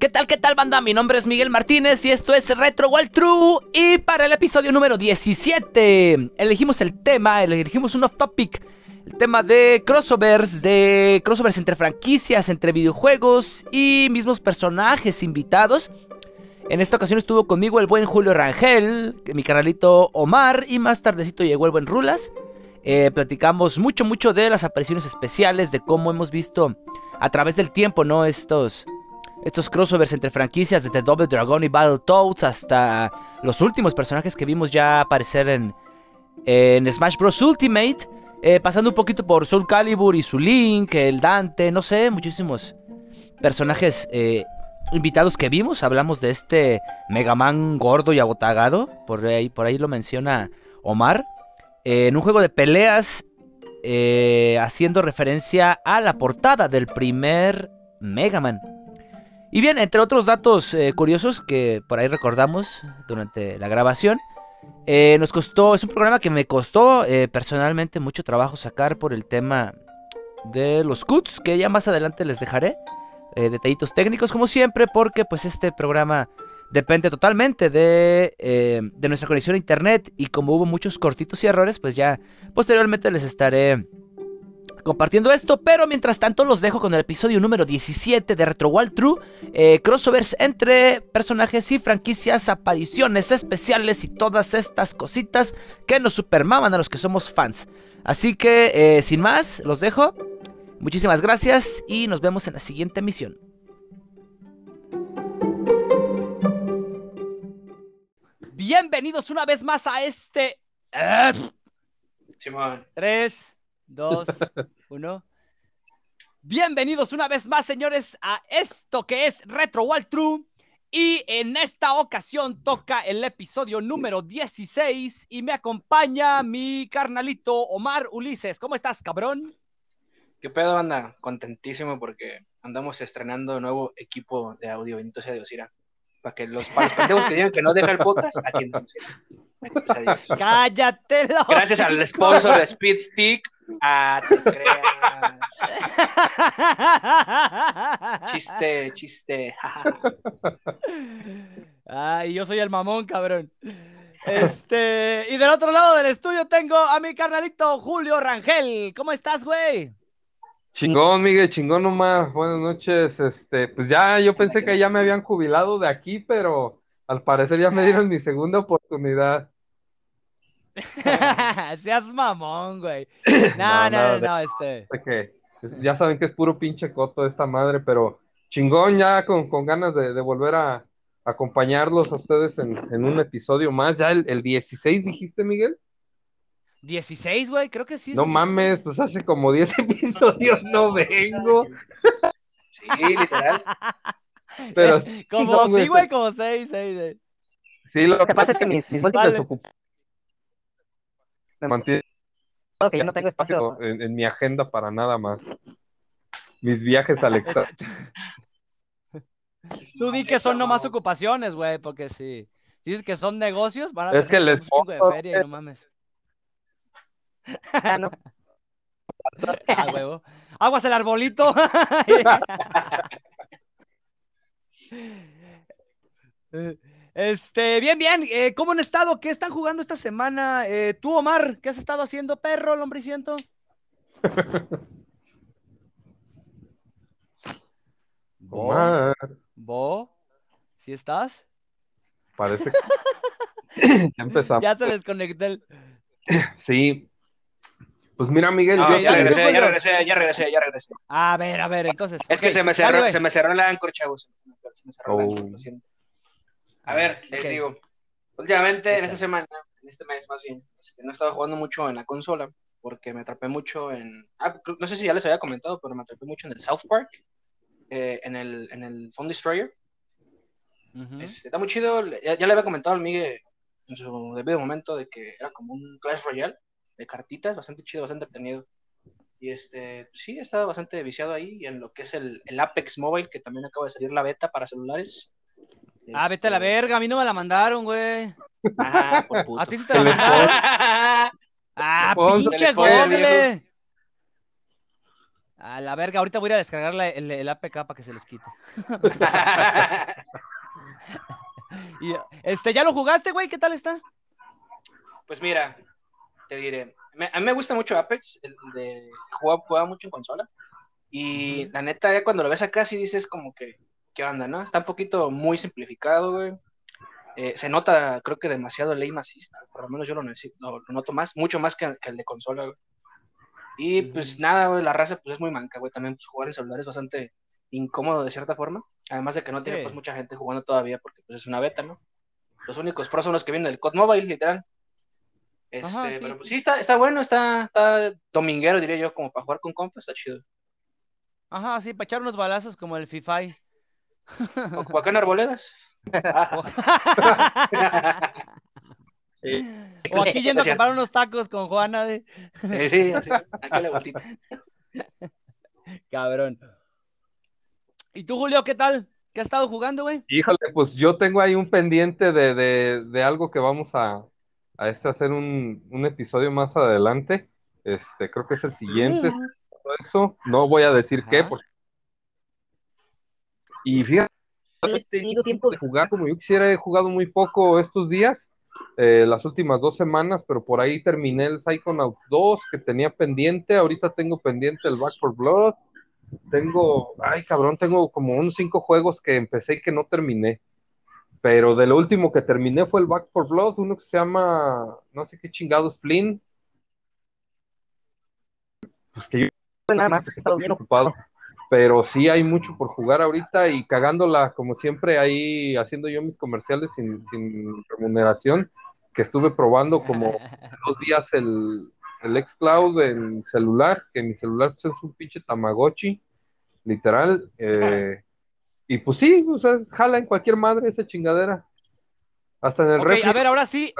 ¿Qué tal, qué tal, banda? Mi nombre es Miguel Martínez y esto es Retro Wild True. Y para el episodio número 17, elegimos el tema, elegimos un off-topic. El tema de crossovers, de crossovers entre franquicias, entre videojuegos y mismos personajes invitados. En esta ocasión estuvo conmigo el buen Julio Rangel, mi canalito Omar y más tardecito llegó el buen Rulas. Eh, platicamos mucho, mucho de las apariciones especiales, de cómo hemos visto a través del tiempo, ¿no? Estos estos crossovers entre franquicias, desde Double Dragon y Battletoads hasta los últimos personajes que vimos ya aparecer en, Smash Bros. Ultimate, eh, pasando un poquito por Soul Calibur y su Link, el Dante, no sé, muchísimos personajes eh, invitados que vimos. Hablamos de este Mega Man gordo y abotagado, por ahí, por ahí lo menciona Omar, eh, en un juego de peleas haciendo referencia a la portada del primer Mega Man. Y bien, entre otros datos eh, curiosos que por ahí recordamos durante la grabación, eh, nos costó, es un programa que me costó eh, personalmente mucho trabajo sacar por el tema de los cuts, que ya más adelante les dejaré detallitos técnicos como siempre, porque pues este programa depende totalmente de, de nuestra conexión a internet y como hubo muchos cortitos y errores, pues ya posteriormente les estaré compartiendo esto, pero mientras tanto los dejo con el episodio número 17 de Retro Wild True, eh, crossovers entre personajes y franquicias, apariciones especiales y todas estas cositas que nos supermaman a los que somos fans. Así que, eh, sin más, los dejo. Muchísimas gracias y nos vemos en la siguiente emisión. Bienvenidos una vez más a este... Simón. Tres dos, uno. Bienvenidos una vez más, señores, a esto que es Retro Wild True. Y en esta ocasión toca el episodio número 16 y me acompaña mi carnalito Omar Ulises. ¿Cómo estás, cabrón? ¿Qué pedo, banda? Contentísimo porque andamos estrenando nuevo equipo de audio, bendito sea Dios, ira. Para que los, para los que digan que no deja el podcast, aquí andamos. Cállate. Gracias al sponsor de Speed Stick. Ah, te creas. chiste, chiste. Ay, yo soy el mamón, cabrón. Este, y del otro lado del estudio tengo a mi carnalito Julio Rangel. ¿Cómo estás, güey? Chingón, Miguel, chingón Omar. Buenas noches. Este, pues ya yo pensé que ya me habían jubilado de aquí, pero al parecer ya me dieron mi segunda oportunidad. Seas mamón, güey. No, no, no, este. Que ya saben que es puro pinche coto esta madre, pero chingón ya con, ganas de, volver a acompañarlos a ustedes en, un episodio más. Ya el, el 16 dijiste, Miguel. 16, güey, creo que sí. No mames, pues hace como 10 episodios no vengo. Sí, literal. Pero, como sí, güey, como 6, 6, Sí, lo que pasa es que mis, mis vale. Me mantiene que yo no tengo espacio en, mi agenda para nada más. Mis viajes al extranjero. Tú di que son nomás ocupaciones, güey, porque si dices que son negocios, van a es que les un de feria y no mames. Ah, no. Ah, huevo. Aguas el arbolito. Este, bien, bien. Eh, ¿Cómo han estado? ¿Qué están jugando esta semana? Eh, tú, Omar, ¿qué has estado haciendo, perro, lombriciento? Omar. ¿Bo? ¿Sí estás? Parece que ya empezamos. Ya se desconectó el... Sí. Pues mira, Miguel, yo ya regresé, ya regresé, ya regresé, ya regresé. A ver, a ver, entonces. Es que se me cerró, se me cerró el Anchor, chavos. Se me cerró el Anchor, lo siento. A ver, les digo, últimamente en esta semana, en este mes más bien, este, no he estado jugando mucho en la consola porque me atrapé mucho en, ah, no sé si ya les había comentado, pero me atrapé mucho en el South Park, eh, en, el, en el Phone Destroyer. Este, está muy chido, ya, le había comentado al Miguel en su debido momento de que era como un Clash Royale de cartitas, bastante chido, bastante entretenido. Y este, sí, he estado bastante viciado ahí en lo que es el, el Apex Mobile, que también acaba de salir la beta para celulares. Ah, vete a la este, verga, a mí no me la mandaron, güey. Ah, por puto. A ti sí te la mandaron. ah, pinche goble. A la verga, ahorita voy a ir a descargar el, el, APK para que se les quite. y, este, ¿ya lo jugaste, güey? ¿Qué tal está? Pues mira, te diré. a mí me gusta mucho Apex, el de juega, mucho en consola. Y la neta, ya cuando lo ves acá, sí dices como que, ¿qué onda, no? Está un poquito muy simplificado, güey. Eh, se nota, creo que demasiado el aim assist, por lo menos yo lo, necesito, lo, noto más, mucho más que, el de consola, güey. Y pues nada, güey, la raza pues es muy manca, güey. También pues, jugar en celular es bastante incómodo de cierta forma. Además de que no tiene pues mucha gente jugando todavía porque pues es una beta, ¿no? Los únicos pros son los que vienen del COD Mobile, literal. Este, pero pues sí, está, está bueno, está, está dominguero, diría yo, como para jugar con compas, está chido. Ajá, sí, para echar unos balazos como el FIFA. Acá en arboledas. O aquí yendo a comprar unos tacos con Juana de. Sí, sí, Aquí la botita. Cabrón. ¿Y tú, Julio, qué tal? ¿Qué has estado jugando, güey? Híjole, pues yo tengo ahí un pendiente de, de, de algo que vamos a, a este hacer un, un, episodio más adelante. Este, creo que es el siguiente. Eso, no voy a decir qué, porque... Y fíjate, he tenido tiempo de jugar como yo quisiera, he jugado muy poco estos días, eh, las últimas dos semanas, pero por ahí terminé el Psychonaut 2 que tenía pendiente, ahorita tengo pendiente el Back for Blood, tengo, ay cabrón, tengo como unos cinco juegos que empecé y que no terminé, pero de lo último que terminé fue el Back for Blood, uno que se llama, no sé qué chingados, Flynn, pues que yo nada más, he estado bien ocupado pero sí hay mucho por jugar ahorita y cagándola, como siempre, ahí haciendo yo mis comerciales sin, sin remuneración, que estuve probando como dos días el, el xCloud en celular, que mi celular pues, es un pinche Tamagotchi, literal. Eh, y pues sí, o sea, jala en cualquier madre esa chingadera. Hasta en el okay, A ver, ahora sí,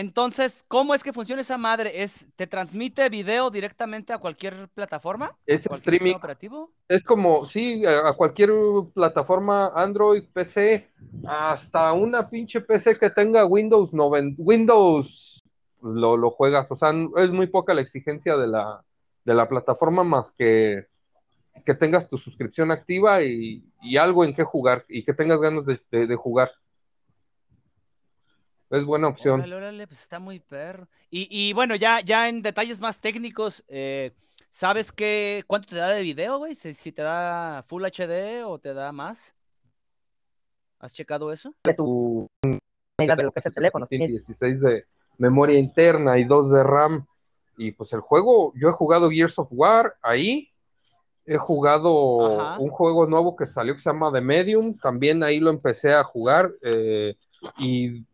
entonces, ¿cómo es que funciona esa madre? ¿Es, ¿Te transmite video directamente a cualquier plataforma? Es streaming. Operativo? Es como, sí, a cualquier plataforma Android, PC, hasta una pinche PC que tenga Windows 90, Windows lo, lo juegas. O sea, es muy poca la exigencia de la, de la plataforma más que que tengas tu suscripción activa y, algo en qué jugar y que tengas ganas de jugar. Es buena opción. Órale, pues está muy perro. Y, y bueno, ya, ya en detalles más técnicos, eh, ¿sabes qué, cuánto te da de video, güey? Si, te da Full HD o te da más. ¿Has checado eso? De tu de lo que es el teléfono. 16 de memoria interna y 2 de RAM. Y pues el juego, yo he jugado Gears of War ahí. He jugado un juego nuevo que salió que se llama The Medium. También ahí lo empecé a jugar. Eh, y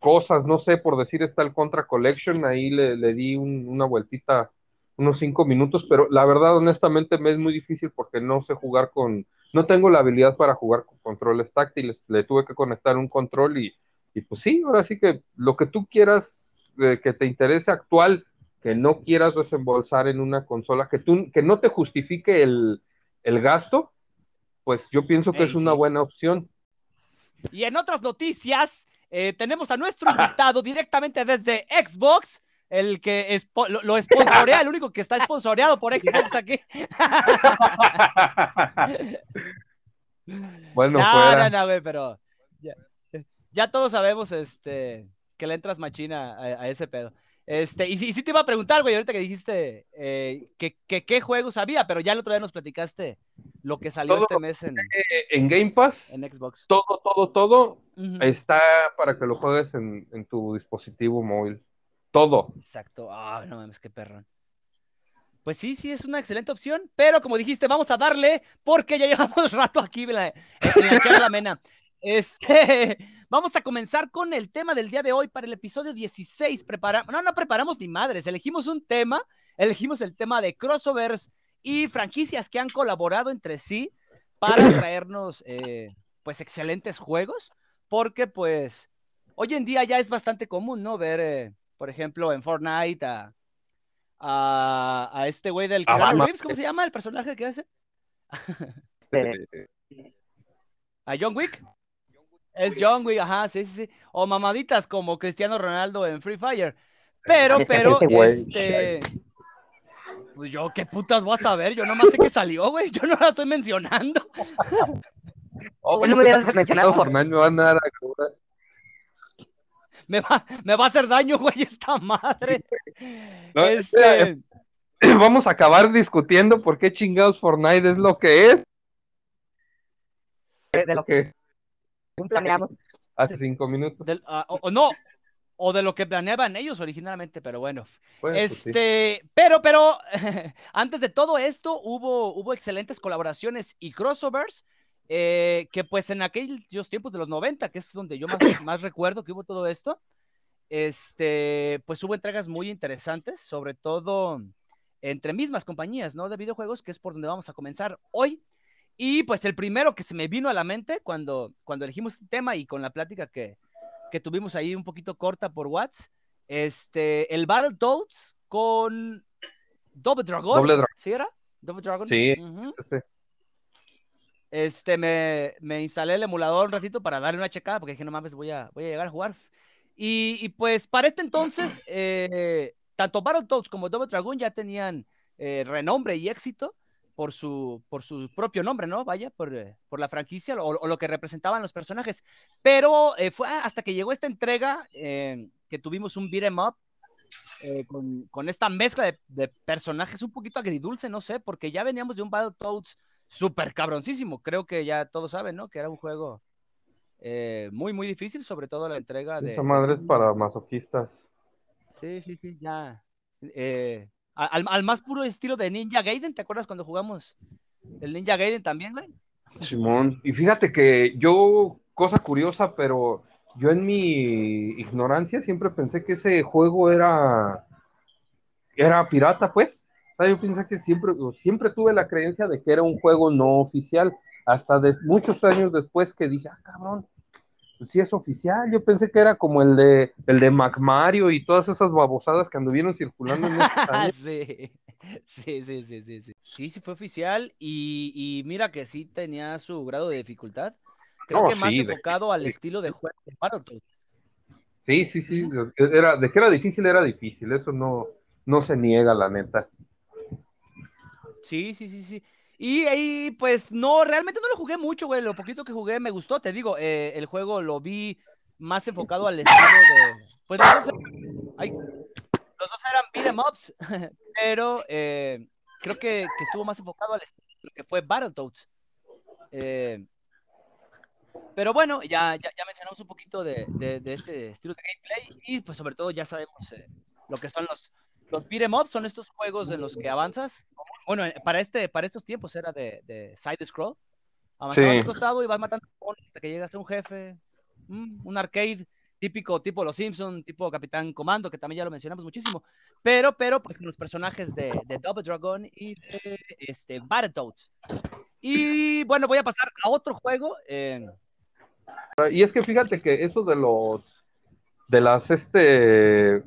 cosas, no sé, por decir está el Contra Collection, ahí le, di una vueltita, unos cinco minutos, pero la verdad, honestamente, me es muy difícil porque no sé jugar con, no tengo la habilidad para jugar con controles táctiles, le tuve que conectar un control y, y pues sí, ahora sí que lo que tú quieras eh, que te interese actual, que no quieras desembolsar en una consola, que, tú, que no te justifique el, el gasto, pues yo pienso que es una buena opción. Y en otras noticias, eh, tenemos a nuestro invitado directamente desde Xbox, el que es, lo, lo el único que está sponsoreado por Xbox aquí. bueno, no, no, güey, pero ya, todos sabemos este, que le entras machina a, ese pedo. Este, y sí, te iba a preguntar, güey, ahorita que dijiste eh, que, qué juegos había, pero ya el otro día nos platicaste lo que salió este mes en, en Game Pass. En Xbox. Todo, todo, todo está para que lo juegues en, tu dispositivo móvil. Todo. Exacto. Ah, no mames, qué perrón. Pues sí, sí, es una excelente opción, pero como dijiste, vamos a darle, porque ya llevamos rato aquí en la, la mena. Este, vamos a comenzar con el tema del día de hoy para el episodio 16. Preparamos, no, no preparamos ni madres, elegimos un tema, elegimos el tema de crossovers y franquicias que han colaborado entre sí para traernos eh, pues excelentes juegos, porque pues hoy en día ya es bastante común, ¿no? Ver, eh, por ejemplo, en Fortnite a, a, este güey del ¿cómo se llama el personaje que hace? Este, ¿A John Wick? Es John Wick, ajá, sí, sí, sí. O mamaditas como Cristiano Ronaldo en Free Fire. Pero, pero, este, Pues yo, ¿qué putas voy a saber? Yo nomás sé que salió, güey. Yo no la estoy mencionando. Oh, no me hubieras mencionado. Fortnite me van a dar me va, me va a hacer daño, güey, esta madre. este... Vamos a acabar discutiendo por qué chingados Fortnite es lo que es. De lo que planeamos. Hace cinco minutos. Ah, o, no, o de lo que planeaban ellos originalmente, pero bueno. Pues este, pero, pero, antes de todo esto, hubo, hubo excelentes colaboraciones y crossovers. Eh, que pues en aquellos tiempos de los 90, que es donde yo más, más recuerdo que hubo todo esto, este, pues hubo entregas muy interesantes, sobre todo entre mismas compañías, ¿no? De videojuegos, que es por donde vamos a comenzar hoy. Y pues el primero que se me vino a la mente cuando, cuando elegimos el tema y con la plática que, que tuvimos ahí un poquito corta por WhatsApp, este, el Battletoads con Double Dragon. ¿Sí era? Double Dragon. Sí, sí. Este, me, me, instalé el emulador un ratito para darle una checada, porque dije, no mames, voy a, voy a llegar a jugar. Y, y pues para este entonces, eh, tanto Battletoads como Double Dragon ya tenían eh, renombre y éxito por su, por su propio nombre, ¿no? Vaya, por, eh, por la franquicia o, lo que representaban los personajes. Pero fue hasta que llegó esta entrega que tuvimos un beat'em up con, con, esta mezcla de, de, personajes un poquito agridulce, no sé, porque ya veníamos de un Battletoads súper cabroncísimo. Creo que ya todos saben, ¿no? Que era un juego eh, muy, muy difícil, sobre todo la entrega de. Esa madre es para masoquistas. Sí, sí, sí, ya. Eh, al, más puro estilo de Ninja Gaiden, ¿te acuerdas cuando jugamos el Ninja Gaiden también, güey? Simón, y fíjate que yo, cosa curiosa, pero yo en mi ignorancia siempre pensé que ese juego era, era pirata, pues yo pienso que siempre, siempre tuve la creencia de que era un juego no oficial, hasta de, muchos años después que dije, ah, cabrón, pues sí es oficial. Yo pensé que era como el de el de Mac Mario y todas esas babosadas que anduvieron circulando en estos años. sí. sí, sí, sí, sí, sí. Sí, sí fue oficial y, y mira que sí tenía su grado de dificultad. Creo que más enfocado al estilo de juego de Battletoads. Sí, sí, sí. Era, de que era difícil, era difícil. Eso no, no se niega, la neta. Sí, sí, sí, sí. Y ahí, pues, no, realmente no lo jugué mucho, güey. Lo poquito que jugué me gustó. Te digo, eh, el juego lo vi más enfocado al estilo de. Pues los dos, eran beat'em ups, pero eh, creo que, estuvo más enfocado al estilo que fue Battletoads. Eh, pero bueno, ya, ya, ya, mencionamos un poquito de, de, de, este estilo de gameplay y pues sobre todo ya sabemos lo que son los, los beat'em ups, son estos juegos en los que avanzas bueno, eh, para, este, para estos tiempos era de, de side scroll. Avanzabas al costado y vas matando hasta que llegas a un jefe. Mm, un arcade típico tipo Los Simpson, tipo Capitán Comando, que también ya lo mencionamos muchísimo. Pero, pero, pues con los personajes de, de Double Dragon y de este, Battletoads. Y bueno, voy a pasar a otro juego. Y es que fíjate que eso de los de las este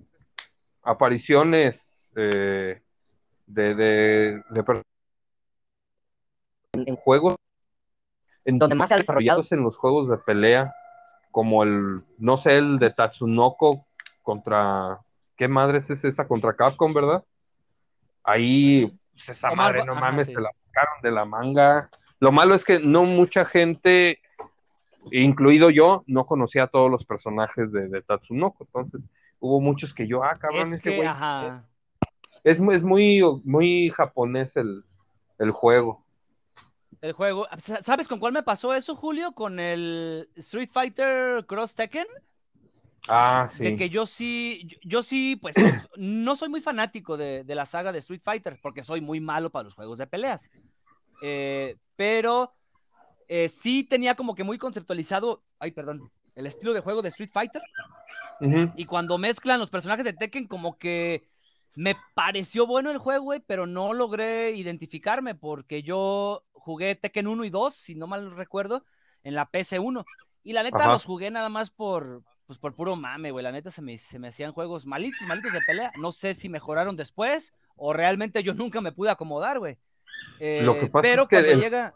apariciones eh, de, de, en juegos en donde más se ha desarrollado en los juegos de pelea, como el, no sé, el de Tatsunoko contra, ¿qué madres es esa? Contra Capcom, ¿verdad? Ahí, pues esa madre, no mames, se la sacaron de la manga. Lo malo es que no mucha gente, incluido yo, no conocía a todos los personajes de, de Tatsunoko, entonces hubo muchos que yo, ah, cabrón, ese güey es, es muy, muy japonés el, juego. El juego. ¿Sabes con cuál me pasó eso, Julio? Con el Street Fighter Cross Tekken. Ah, sí. De que yo sí, yo, sí, pues no soy muy fanático de, la saga de Street Fighter, porque soy muy malo para los juegos de peleas. Eh, pero eh, sí tenía como que muy conceptualizado, ay, perdón, el estilo de juego de Street Fighter. Y cuando mezclan los personajes de Tekken, como que me pareció bueno el juego, güey, pero no logré identificarme porque yo jugué Tekken 1 y 2, si no mal recuerdo, en la PS1. Y la neta los jugué nada más por, pues por puro mame, güey. La neta se me, se me hacían juegos malitos, malitos de pelea. No sé si mejoraron después o realmente yo nunca me pude acomodar, güey. Lo que eh, pasa pero es que cuando llega...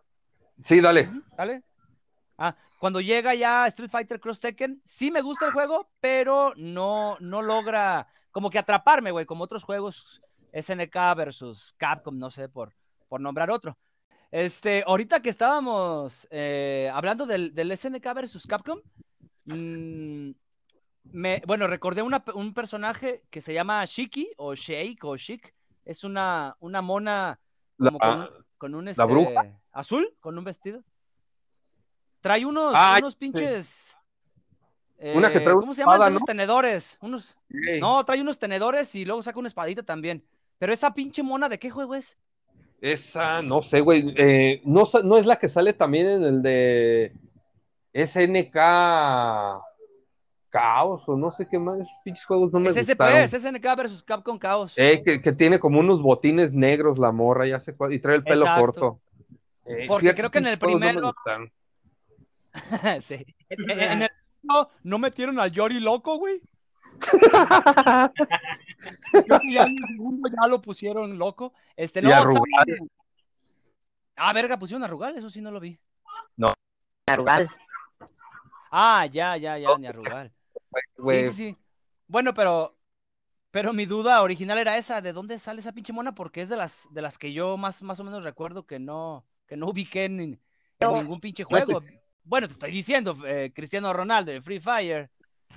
Sí, dale. Dale. Ah, cuando llega ya Street Fighter Cross Tekken, sí me gusta el juego, pero no, no logra como que atraparme, güey, como otros juegos SNK versus Capcom, no sé, por, por nombrar otro. Este, ahorita que estábamos eh, hablando del, del, SNK versus Capcom, mmm, me, bueno, recordé una, un personaje que se llama Shiki o Shake o Shik. Es una, una mona como con, un, con un este, azul, con un vestido. Trae unos, ah, unos pinches. Eh, ¿Cómo se llaman esos tenedores? Unos, No, trae unos tenedores y luego saca una espadita también. Pero esa pinche mona, ¿de qué juego es? Esa, no sé, güey. Eh, no, no es la que sale también en el de SNK Caos o no sé qué más, esos pinches juegos no me es gustaron. Es SNK versus Capcom Caos. Eh, que, tiene como unos botines negros la morra, ya sé y trae el pelo corto. Eh, Porque creo que en el primero... sí. En, el no, no metieron al Yori loco, güey. ya en el segundo ya lo pusieron loco. Este, no, Ah, verga, pusieron a Rugal, eso sí no lo vi. No. Rugal. Ah, ya, ya, ya, ni a Rugal. Sí, sí, sí. Bueno, pero, pero mi duda original era esa, ¿de dónde sale esa pinche mona? Porque es de las, de las que yo más, más o menos recuerdo que no, que no ubiqué en, ningún pinche juego. Bueno, te estoy diciendo, eh, Cristiano Ronaldo de Free Fire.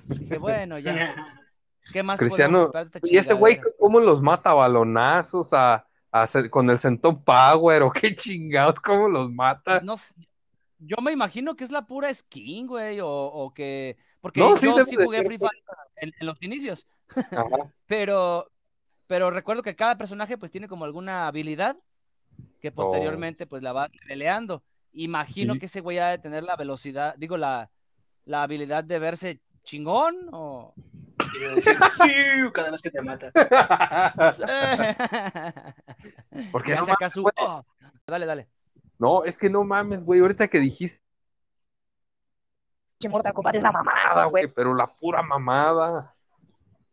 Dije, bueno, ya. ¿Qué más Cristiano, y ese güey, ¿cómo los mata balonazos a, a, con el Centón Power o qué chingados, cómo los mata? No, yo me imagino que es la pura skin, güey, o, o que porque yo sí, jugué Free Fire en, los inicios. pero, pero recuerdo que cada personaje pues tiene como alguna habilidad que oh. posteriormente pues la va peleando. Imagino que ese güey ha de tener la velocidad, digo, la, la habilidad de verse chingón o... Sí, cada vez que te mata. Porque no oh, Dale, dale. No, es que no mames, güey, ahorita que dijiste que Mortal Kombat es la mamada, güey. Pero la pura mamada.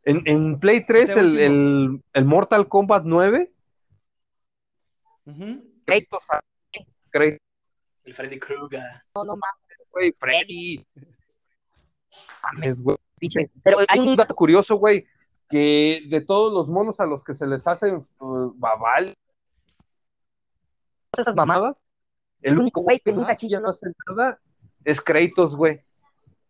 En, en Play 3, el, el, el, Mortal Kombat 9. Uh -huh. El Freddy Krueger. No, no mames. Güey, Freddy. Mames, güey. Pero hay un dato curioso, güey, que de todos los monos a los que se les hacen uh, babal. Esas mamadas. El único güey que nunca chilla no hace nada es Kratos, güey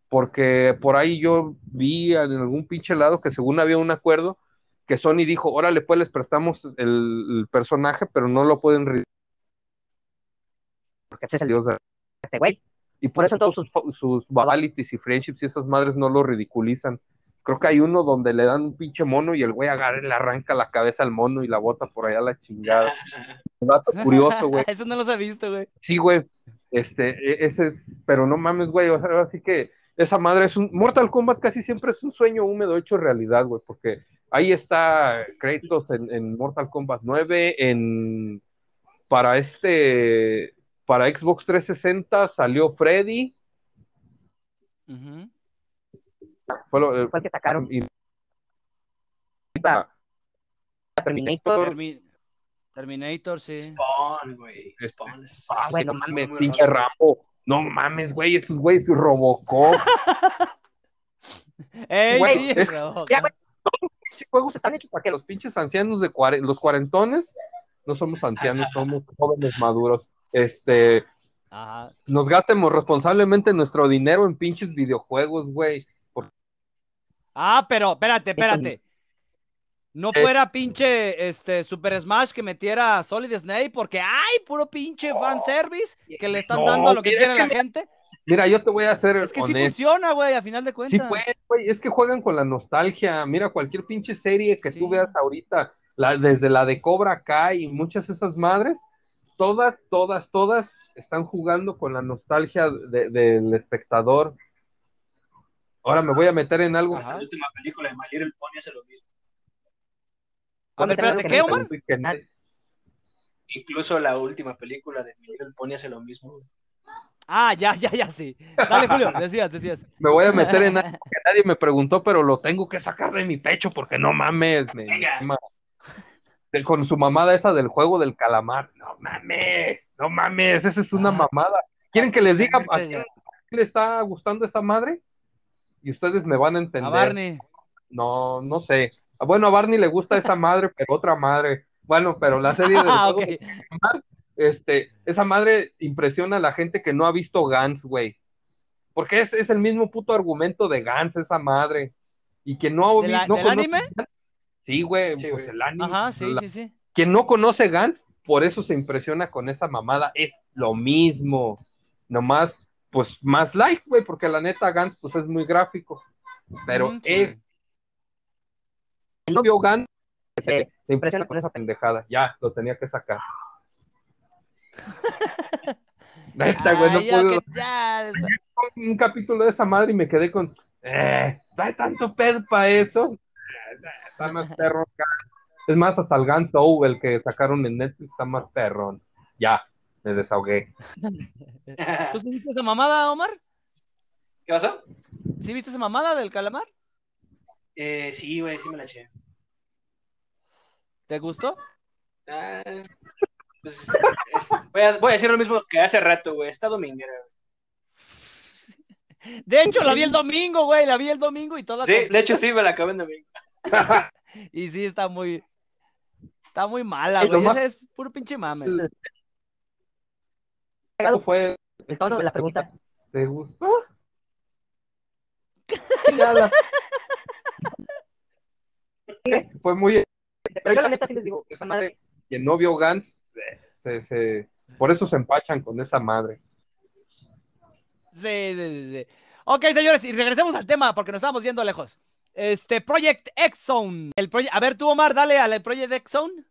porque por ahí yo vi en algún pinche lado que según había un acuerdo que Sony dijo, órale, pues les prestamos el, personaje, pero no lo pueden porque es el dios de este güey. Y por, eso todos sus, sus y friendships y esas madres no lo ridiculizan. Creo que hay uno donde le dan un pinche mono y el güey agarra y le arranca la cabeza al mono y la bota por allá a la chingada. Un dato curioso, güey. Eso no los he visto, güey. Sí, güey. Este, e, ese es, pero no mames, güey. O sea, así que esa madre es un. Mortal Kombat casi siempre es un sueño húmedo hecho realidad, güey, porque ahí está Kratos en, Mortal Kombat 9, en. Para este. Para Xbox 360 salió Freddy. fue, lo, que sacaron. Ah. Terminator. Terminator, sí. Spawn, güey. Spawn. Ah, bueno, mames, pinche Rambo. No mames, güey, estos güeyes Robocop. ¡Ey, güey, sí, juegos están hechos para que los pinches ancianos de los cuarentones, no somos ancianos, somos jóvenes maduros, este, nos gastemos responsablemente nuestro dinero en pinches videojuegos, güey. Ah, pero, espérate, espérate. No eh. fuera pinche este Super Smash que metiera Solid Snake porque hay puro pinche fanservice que le están dando a lo que quiere la gente. Mira, yo te voy a hacer. Es que sí funciona, güey, a final de cuentas. Sí, güey, es que juegan con la nostalgia. Mira, cualquier pinche serie que tú veas ahorita, desde la de Cobra Kai y muchas de esas madres, todas, todas, todas están jugando con la nostalgia del espectador. Ahora me voy a meter en algo. Hasta la última película de My el Pony hace lo mismo. A ver, espérate, ¿qué, Omar? Incluso la última película de Miguel Pony hace lo mismo. Ah, ya, ya, ya, sí. Dale, Julio, decías, decías. Me voy a meter en algo que nadie me preguntó, pero lo tengo que sacar de mi pecho porque no mames. Me, con su mamada esa del juego del calamar. No mames, no mames, esa es una ah. mamada. ¿Quieren que les diga a quién le está gustando esa madre? Y ustedes me van a entender. A Barney. No, no sé. Bueno, a Barney le gusta esa madre, pero otra madre. Bueno, pero la serie de Ah, juego Calamar, este, esa madre impresiona a la gente que no ha visto Gans, güey. Porque es, es el mismo puto argumento de Gans, esa madre. Y quien no, ha ¿De la- no del anime? Sí, güey, Sí, pues el anime. Ajá, sí, la- sí, sí. Quien no conoce Gans, por eso se impresiona con esa mamada. Es lo mismo. Nomás, pues más light, güey, porque la neta Gans, pues es muy gráfico. Pero sí. es el novio Gans Se se impresiona con esa pendejada. Ya, lo tenía que sacar. Neta, güey, no puedo. ya, Un capítulo de esa madre y me quedé con. Eh, ¿hay tanto pedo para eso? Está más perrón. Es más, hasta el Guns el que sacaron en Netflix, está más perrón. Ya, me desahogué. ¿Tú sí viste esa mamada, Omar? ¿Qué pasó? ¿Sí viste esa mamada del calamar? Eh, sí, güey, sí me la eché. ¿Te gustó? Ah, pues, es- voy, a, voy a decir lo mismo que hace rato, güey. Está dominguera. güey. De hecho, la vi el domingo, güey, la vi el domingo y toda Sí, de hecho sí me la acabé en domingo. Y sí, está muy. Está muy mala, güey. más- es puro pinche mame. ¿Cómo fue? El tono de la pregunta. ¿Te gustó? Ya la- Fue muy. Pero yo la neta sí les digo, esa madre, Quien no vio Gans, se, se- por eso se empachan con esa madre. Sí, sí, sí, sí. Ok, señores, y regresemos al tema porque nos estamos viendo lejos. Este, Project X Zone. El proye- A ver, tú, Omar, dale al Project X Zone.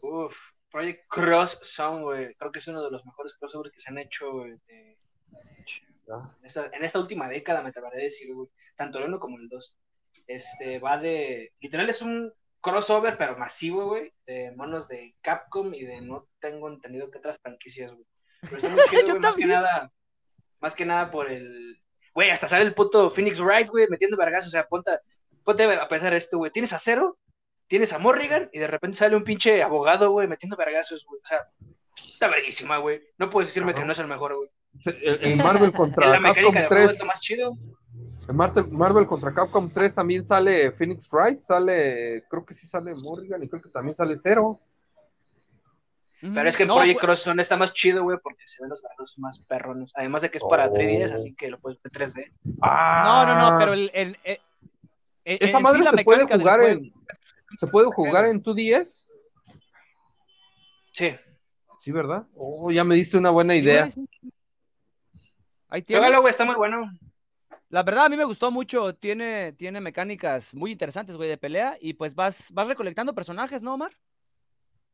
Uf, Project Cross Sound, güey. Creo que es uno de los mejores crossovers que se han hecho, güey, de- en esta, en esta última década, me atreveré a decir, güey. Tanto el uno como el dos. Este, va de. Literal es un crossover, pero masivo, güey. De monos de Capcom y de no tengo entendido qué otras franquicias, güey. Pero está muy chido, güey. Más que nada. Más que nada por el. Güey, hasta sale el puto Phoenix Wright, güey, metiendo vergas. O sea, ponte, ponte a pensar esto, güey. Tienes a Cero, tienes a Morrigan y de repente sale un pinche abogado, güey, metiendo vergazos, güey. O sea, está verguísima, güey. No puedes decirme que no es el mejor, güey. El, el Marvel En contra la mecánica Capcom de juego 3. está más chido. En Marvel, Marvel contra Capcom 3 también sale Phoenix Wright, sale, creo que sí sale Morrigan y creo que también sale Zero. Pero es que el No, Project pues- Cross Zone está más chido, güey, porque se ven los vergazos más perrones. Además de que es para Oh. 3DS, así que lo puedes ver 3D. No, Ah, no, no, pero el- el- el- esa en madre sí la se puede jugar en se puede jugar en 2DS, Sí. sí, ¿verdad? Oh, ya me diste una buena Sí, idea. sí. Ahí güey, está muy bueno. La verdad, a mí me gustó mucho. Tiene, tiene mecánicas muy interesantes, güey, de pelea. Y pues vas, vas recolectando personajes, ¿no, Omar?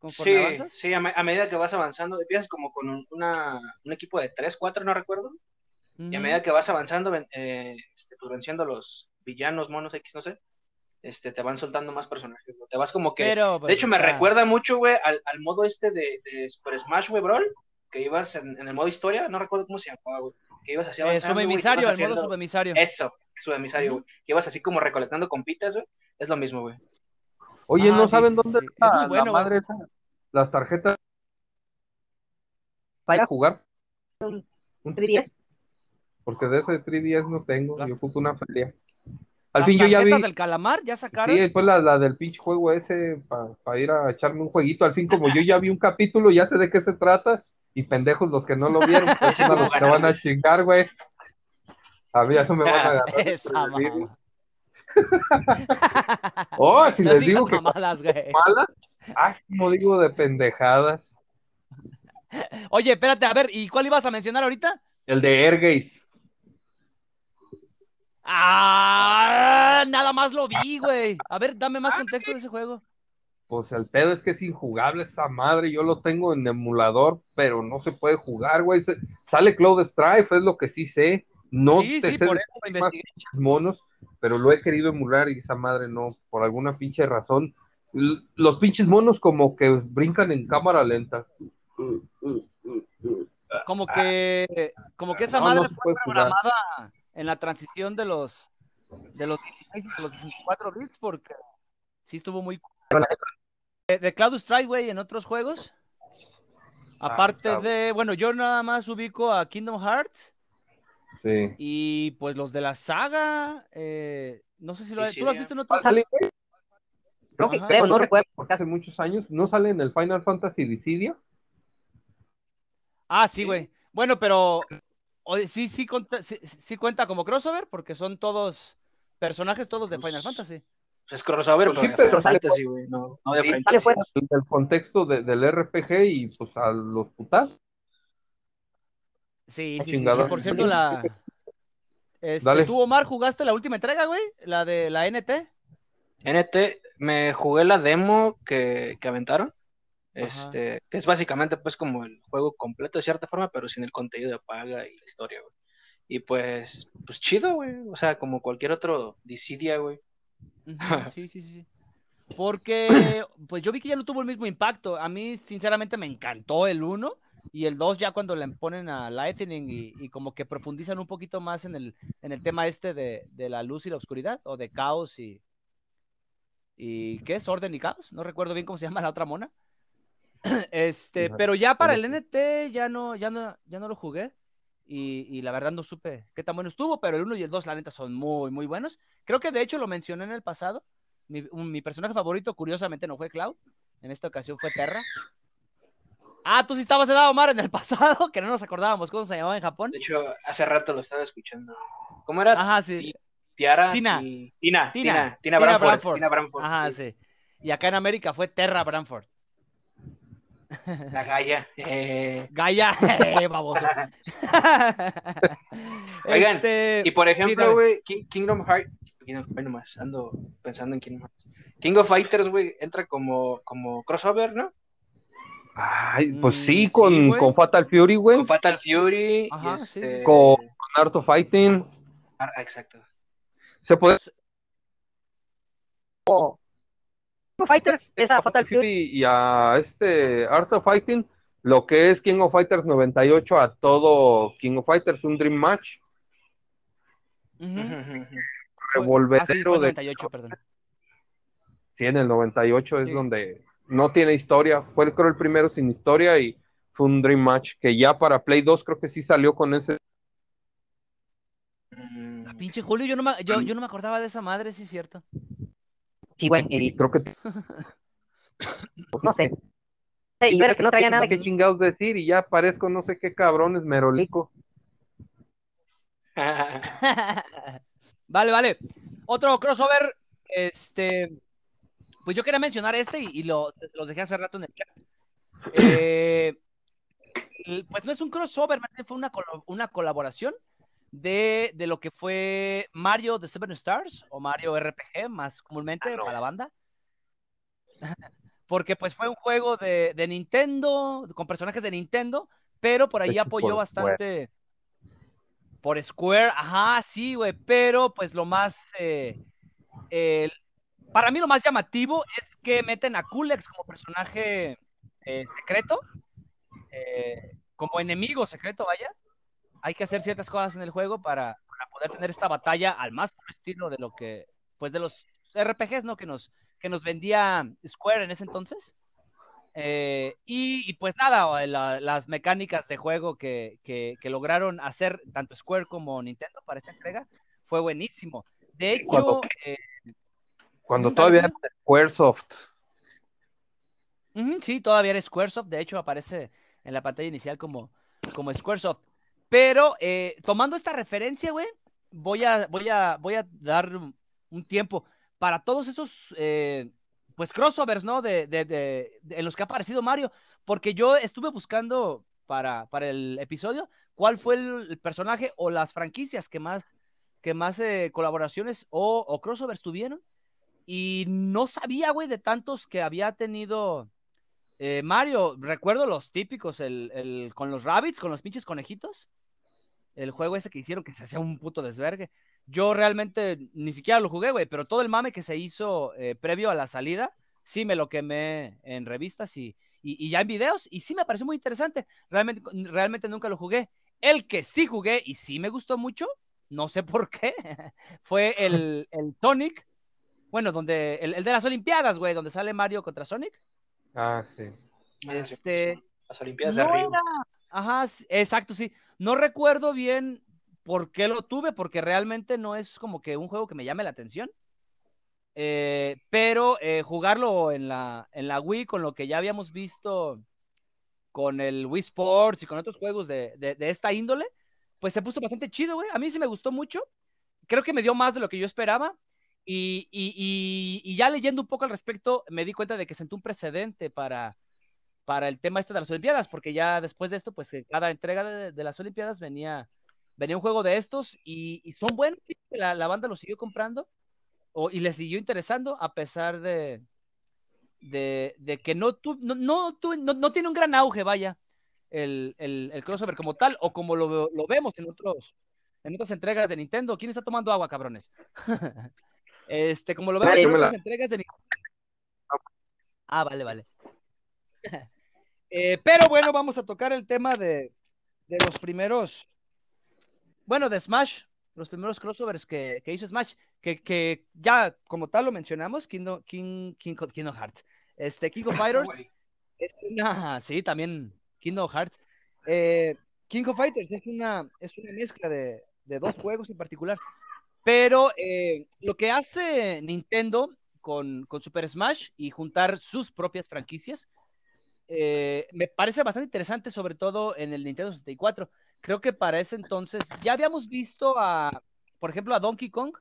Sí, avanzas. sí, a, me- a medida que vas avanzando, empiezas como con un, una, un equipo de 3, 4, no recuerdo. Y a medida que vas avanzando, eh, este, pues venciendo los villanos, monos X, no sé, este, te van soltando más personajes. güey. Te vas como que. Pero, de pues, hecho, me recuerda mucho, güey, al, al modo este de, de Super Smash, güey, Brawl, que ibas en, en el modo historia, no recuerdo cómo se llamaba, güey. Que ibas así Eh, avanzando. que subemisario, ibas el modo subemisario. Eso, subemisario, güey. Que ibas así como recolectando compitas, güey. Es lo mismo, güey. Oye, Ah, ¿no sí, saben sí, dónde sí. Está bueno, la madre esa? Las tarjetas para jugar, un 3DS. porque de ese 3DS no tengo, yo ocupo una feria. Al Las fin yo ya vi, del calamar ya sacaron. sí, después la, la del pinche juego ese, para ir a echarme un jueguito, al fin como yo ya vi un capítulo, ya sé de qué se trata, y pendejos los que no lo vieron, pues cómo los que van a chingar, güey. A mí ya no me van a ganar. Esa mamá. Oh, si No les digo que mamadas, güey. malas, ay, como digo de pendejadas. Oye, espérate, a ver, ¿y cuál ibas a mencionar ahorita? El de Airgaze. Ah, nada más lo vi, güey. A ver, dame más contexto de ese juego. Pues el pedo es que es injugable esa madre. Yo lo tengo en emulador, pero no se puede jugar, güey. Se- Sale Cloud Strife, es lo que sí sé. No sí, te sí, sé por eso más monos, pero lo he querido emular y esa madre no, por alguna pinche razón. Los pinches monos como que brincan en cámara lenta. Como que, como que esa No, madre no fue jugar. En la transición de los de los 16 y de los 64 bits porque sí estuvo muy de, de Cloud Strike, güey, en otros juegos. Aparte cabrón. de, bueno, yo nada más ubico a Kingdom Hearts Sí. y pues los de la saga, eh, no sé si lo ¿tú sí, lo has visto en salir, güey. Creo que Ajá. creo, no recuerdo. Porque hace muchos años no sale en el Final Fantasy Dissidia. Ah, sí, Sí. güey. Bueno, pero sí, sí, conta- sí, sí cuenta como crossover porque son todos personajes todos de Pues, Final Fantasy. Pues es crossover, Pues pero sí, de pero Final Fantasy, güey. No, no de Sí, Final Fantasy. el contexto de- del RPG y pues a los putas. Sí, sí, sí. por cierto, la. Este, Dale. ¿Tú, Omar, jugaste la última entrega, güey? La de la NT. NT, me jugué la demo que, que aventaron. Este, que es básicamente pues como el juego completo de cierta forma, pero sin el contenido de paga y la historia, güey. Y pues, pues chido, güey. O sea, como cualquier otro Dissidia, güey. Sí, sí. sí. Porque, pues yo vi que ya no tuvo el mismo impacto. A mí, sinceramente, me encantó el 1 y el 2 ya cuando le ponen a Lightning y, y como que profundizan un poquito más en el, en el tema este de, de la luz y la oscuridad, o de caos y... ¿Y qué es? ¿Orden y caos? No recuerdo bien cómo se llama la otra mona. Este, Ajá, pero ya para el NT ya no, ya no, ya no lo jugué. Y, y la verdad no supe qué tan bueno estuvo, pero el 1 y el 2, la neta, son muy, muy buenos. Creo que de hecho lo mencioné en el pasado. Mi, un- mi personaje favorito, curiosamente, no fue Cloud. En esta ocasión fue Terra. Ah, tú sí estabas de Omar en el pasado, que no nos acordábamos cómo se llamaba en Japón. De hecho, hace rato lo estaba escuchando. ¿Cómo era? Ajá, sí. Ti- Tiara. Tina. Ti- Tina. Tina. Tina. Tina Tina Branford. Branford. Tina Branford. Ajá, sí. sí. Y acá en América fue Terra Branford. La Gaia. Eh, Gaia, eh, baboso. Oigan, Este, Y por ejemplo, güey, King- Kingdom Hearts. Kingdom, ay, nomás, ando pensando en Kingdom Hearts. King of Fighters, güey, entra como, como crossover, ¿no? Ay, pues Mm, sí, sí, con, con Fatal Fury, güey. Con Fatal Fury. Ajá, y este... sí. Con- Con Art of Fighting. Ah, exacto. Se puede O Fighters, esa Fatal Fury. Y a este Art of Fighting, lo que es King of Fighters 98 a todo King of Fighters, un Dream Match, revolvedero ah, sí, fue de 98, perdón. Sí, en el 98 es Sí. donde no tiene historia. Fue creo el primero sin historia y fue un Dream Match que ya para Play 2 creo que sí salió con ese. Mm, Ah, pinche Julio, yo no, me, yo, yo no me acordaba de esa madre, sí es cierto. Sí, güey, Y creo que no sé. Y ver que no traía nada. qué chingados decir y ya parezco no sé qué cabrones merolico. vale, vale. Otro crossover, este, pues yo quería mencionar este y, y lo, los dejé hace rato en el chat. Eh, pues no es un crossover, más bien fue una, una colaboración de, de lo que fue Mario The Seven Stars o Mario RPG, más comúnmente Ah, no. para la banda. Porque pues fue un juego de, de Nintendo, con personajes de Nintendo, pero por ahí apoyó por Square. bastante por Square, ajá, sí, güey, pero pues lo más, eh, para mí lo más llamativo es que meten a Kulex como personaje eh, secreto, eh, como enemigo secreto, vaya. Hay que hacer ciertas cosas en el juego para, para poder tener esta batalla al más puro estilo de lo que, pues de los RPGs, ¿no? Que nos, que nos vendía Square en ese entonces. Eh, y, y, pues nada, la- las mecánicas de juego que, que- que lograron hacer tanto Square como Nintendo para esta entrega fue buenísimo. De hecho, Cuando- eh, Cuando todavía era Squaresoft. Sí, todavía era Squaresoft, de hecho aparece en la pantalla inicial como, como Squaresoft. Pero eh, tomando esta referencia, güey, voy a, voy a, voy a dar un tiempo para todos esos eh, pues crossovers, ¿no? De, de- de- en los que ha aparecido Mario. Porque yo estuve buscando para, para el episodio cuál fue el, personaje o las franquicias que más, que más eh, colaboraciones o, o crossovers tuvieron. Y no sabía, güey, de tantos que había tenido eh, Mario. Recuerdo los típicos, el, el- con los rabbits, con los pinches conejitos. El juego ese que hicieron que se hacía un puto desvergue. Yo realmente ni siquiera lo jugué, güey, pero todo el mame que se hizo eh, previo a la salida, sí me lo quemé en revistas y, y, y ya en videos, y sí me pareció muy interesante. Realmente, realmente nunca lo jugué. El que sí jugué y sí me gustó mucho, no sé por qué, fue el, el Sonic. Bueno, donde el, el de las Olimpiadas, güey, donde sale Mario contra Sonic. Ah, sí. Ah, sí, Este, pues, Las Olimpiadas de no Río. era- Ajá, exacto, sí. No recuerdo bien por qué lo tuve, porque realmente no es como que un juego que me llame la atención. eh, pero eh, jugarlo en la, en la Wii con lo que ya habíamos visto con el Wii Sports y con otros juegos de, de, de esta índole, pues se puso bastante chido, güey. A mí sí me gustó mucho. Creo que me dio más de lo que yo esperaba. Y, y, y, y, ya leyendo un poco al respecto, me di cuenta de que sentó un precedente para, para el tema este de las Olimpiadas, porque ya después de esto, pues cada entrega de, de las Olimpiadas venía, venía un juego de estos y, y son buenos. La, la, banda lo siguió comprando o, y le siguió interesando a pesar de, de, de que no, tu, no, no, tu, no, no, tiene un gran auge, vaya, el, el, el crossover como tal, o como lo, lo, vemos en otros en otras entregas de Nintendo. ¿Quién está tomando agua, cabrones? este, como lo vemos en otras entregas de Nintendo. Ah, vale, vale. Eh, pero bueno, vamos a tocar el tema de, de los primeros, bueno, de Smash, los primeros crossovers que, que hizo Smash, que, que, ya como tal lo mencionamos, Kingdom, King, King, Kingdom Hearts. Este, King of Fighters. es una, sí, también Kingdom Hearts. Eh, King of Fighters es una, es una mezcla de, de dos juegos en particular. Pero eh, lo que hace Nintendo con, con, Super Smash y juntar sus propias franquicias, eh, me parece bastante interesante, sobre todo en el Nintendo 64. Creo que para ese entonces ya habíamos visto a, por ejemplo, a Donkey Kong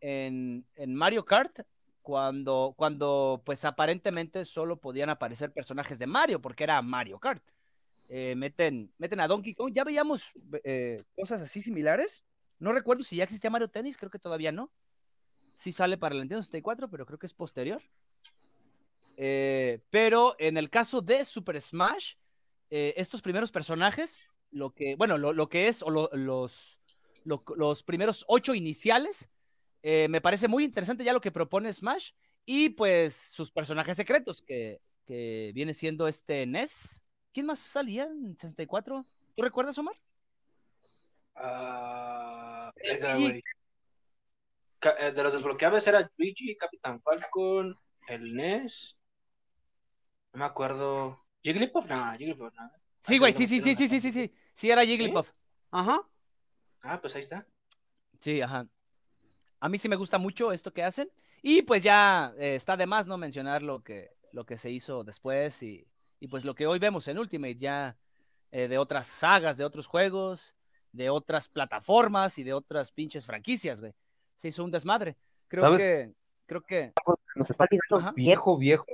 en, Mario Kart, cuando, cuando pues aparentemente solo podían aparecer personajes de Mario, porque era Mario Kart. Eh, meten, meten a Donkey Kong. Ya veíamos eh, cosas así similares. No recuerdo si ya existía Mario Tennis, creo que todavía no. Sí sale para el Nintendo 64, pero creo que es posterior. Eh, pero en el caso de Super Smash, eh, estos primeros personajes, lo que, bueno, lo, lo que es, o lo, los, lo, los primeros ocho iniciales, eh, me parece muy interesante ya lo que propone Smash. Y pues sus personajes secretos, que, que viene siendo este Ness. ¿Quién más salía en 64? ¿Tú recuerdas, Omar? Uh, venga, y... De los desbloqueables era Luigi, Capitán Falcon, el NES. No me acuerdo. ¿Jigglypuff? No, Jigglypuff no. Sí, güey, sí, sí, sí, sí, sí, sí, sí. Sí, era Jigglypuff. ¿Sí? Ajá. Ah, pues ahí está. Sí, ajá. A mí sí me gusta mucho esto que hacen. Y pues ya eh, está de más no mencionar lo que, lo que se hizo después y, y pues lo que hoy vemos en Ultimate ya eh, de otras sagas, de otros juegos, de otras plataformas y de otras pinches franquicias, güey. Se hizo un desmadre. Creo ¿Sabes? que, creo que. Nos está olvidando viejo, viejo.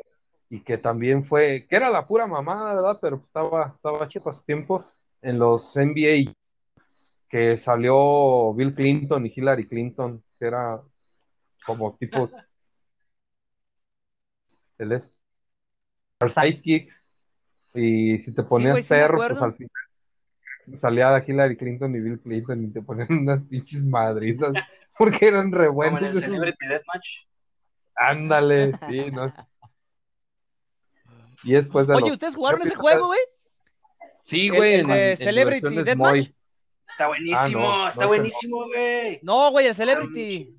Y que también fue, que era la pura mamada, ¿verdad? Pero estaba, estaba chico a su tiempo en los NBA que salió Bill Clinton y Hillary Clinton, que era como tipo el es sidekicks y si te ponías sí, perro, sí pues al final salía Hillary Clinton y Bill Clinton y te ponían unas pinches madrizas porque eran re buenos. Como en el Celebrity Deathmatch. Ándale, sí, no. Y después de Oye, los- ¿ustedes jugaron ese juego, güey? Sí, El- güey. el en Celebrity Deathmatch. muy- Está buenísimo, Ah, no, está no, buenísimo, güey. No, güey, el Celebrity.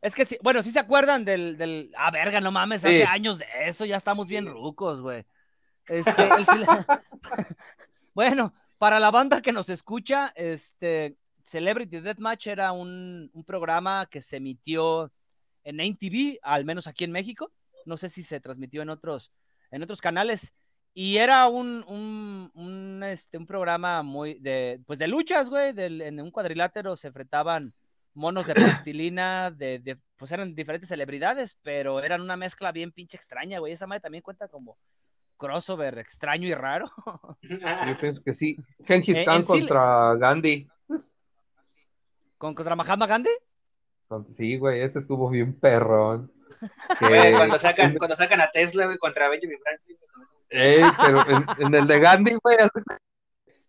Es que sí, bueno, sí se acuerdan del, del. Ah, verga, no mames, Sí. hace años de eso, ya estamos bien rucos, güey. Este, el bueno, para la banda que nos escucha, este, Celebrity Deathmatch era un, un programa que se emitió en NTV, al menos aquí en México. No sé si se transmitió en otros, en otros canales. Y era un, un, un, este, un programa muy de, pues de luchas, güey. del- En un cuadrilátero se enfrentaban monos de plastilina, de, de, pues eran diferentes celebridades, pero eran una mezcla bien pinche extraña, güey. Esa madre también cuenta como crossover extraño y raro. Yo pienso que sí. Gengis Eh, Khan en sí- contra Gandhi. ¿Con contra Mahatma Gandhi? Sí, güey, ese estuvo bien perrón. Güey, cuando sacan, cuando sacan a Tesla, güey, contra Benjamin Franklin. Ey, pero en, en el de Gandhi, güey,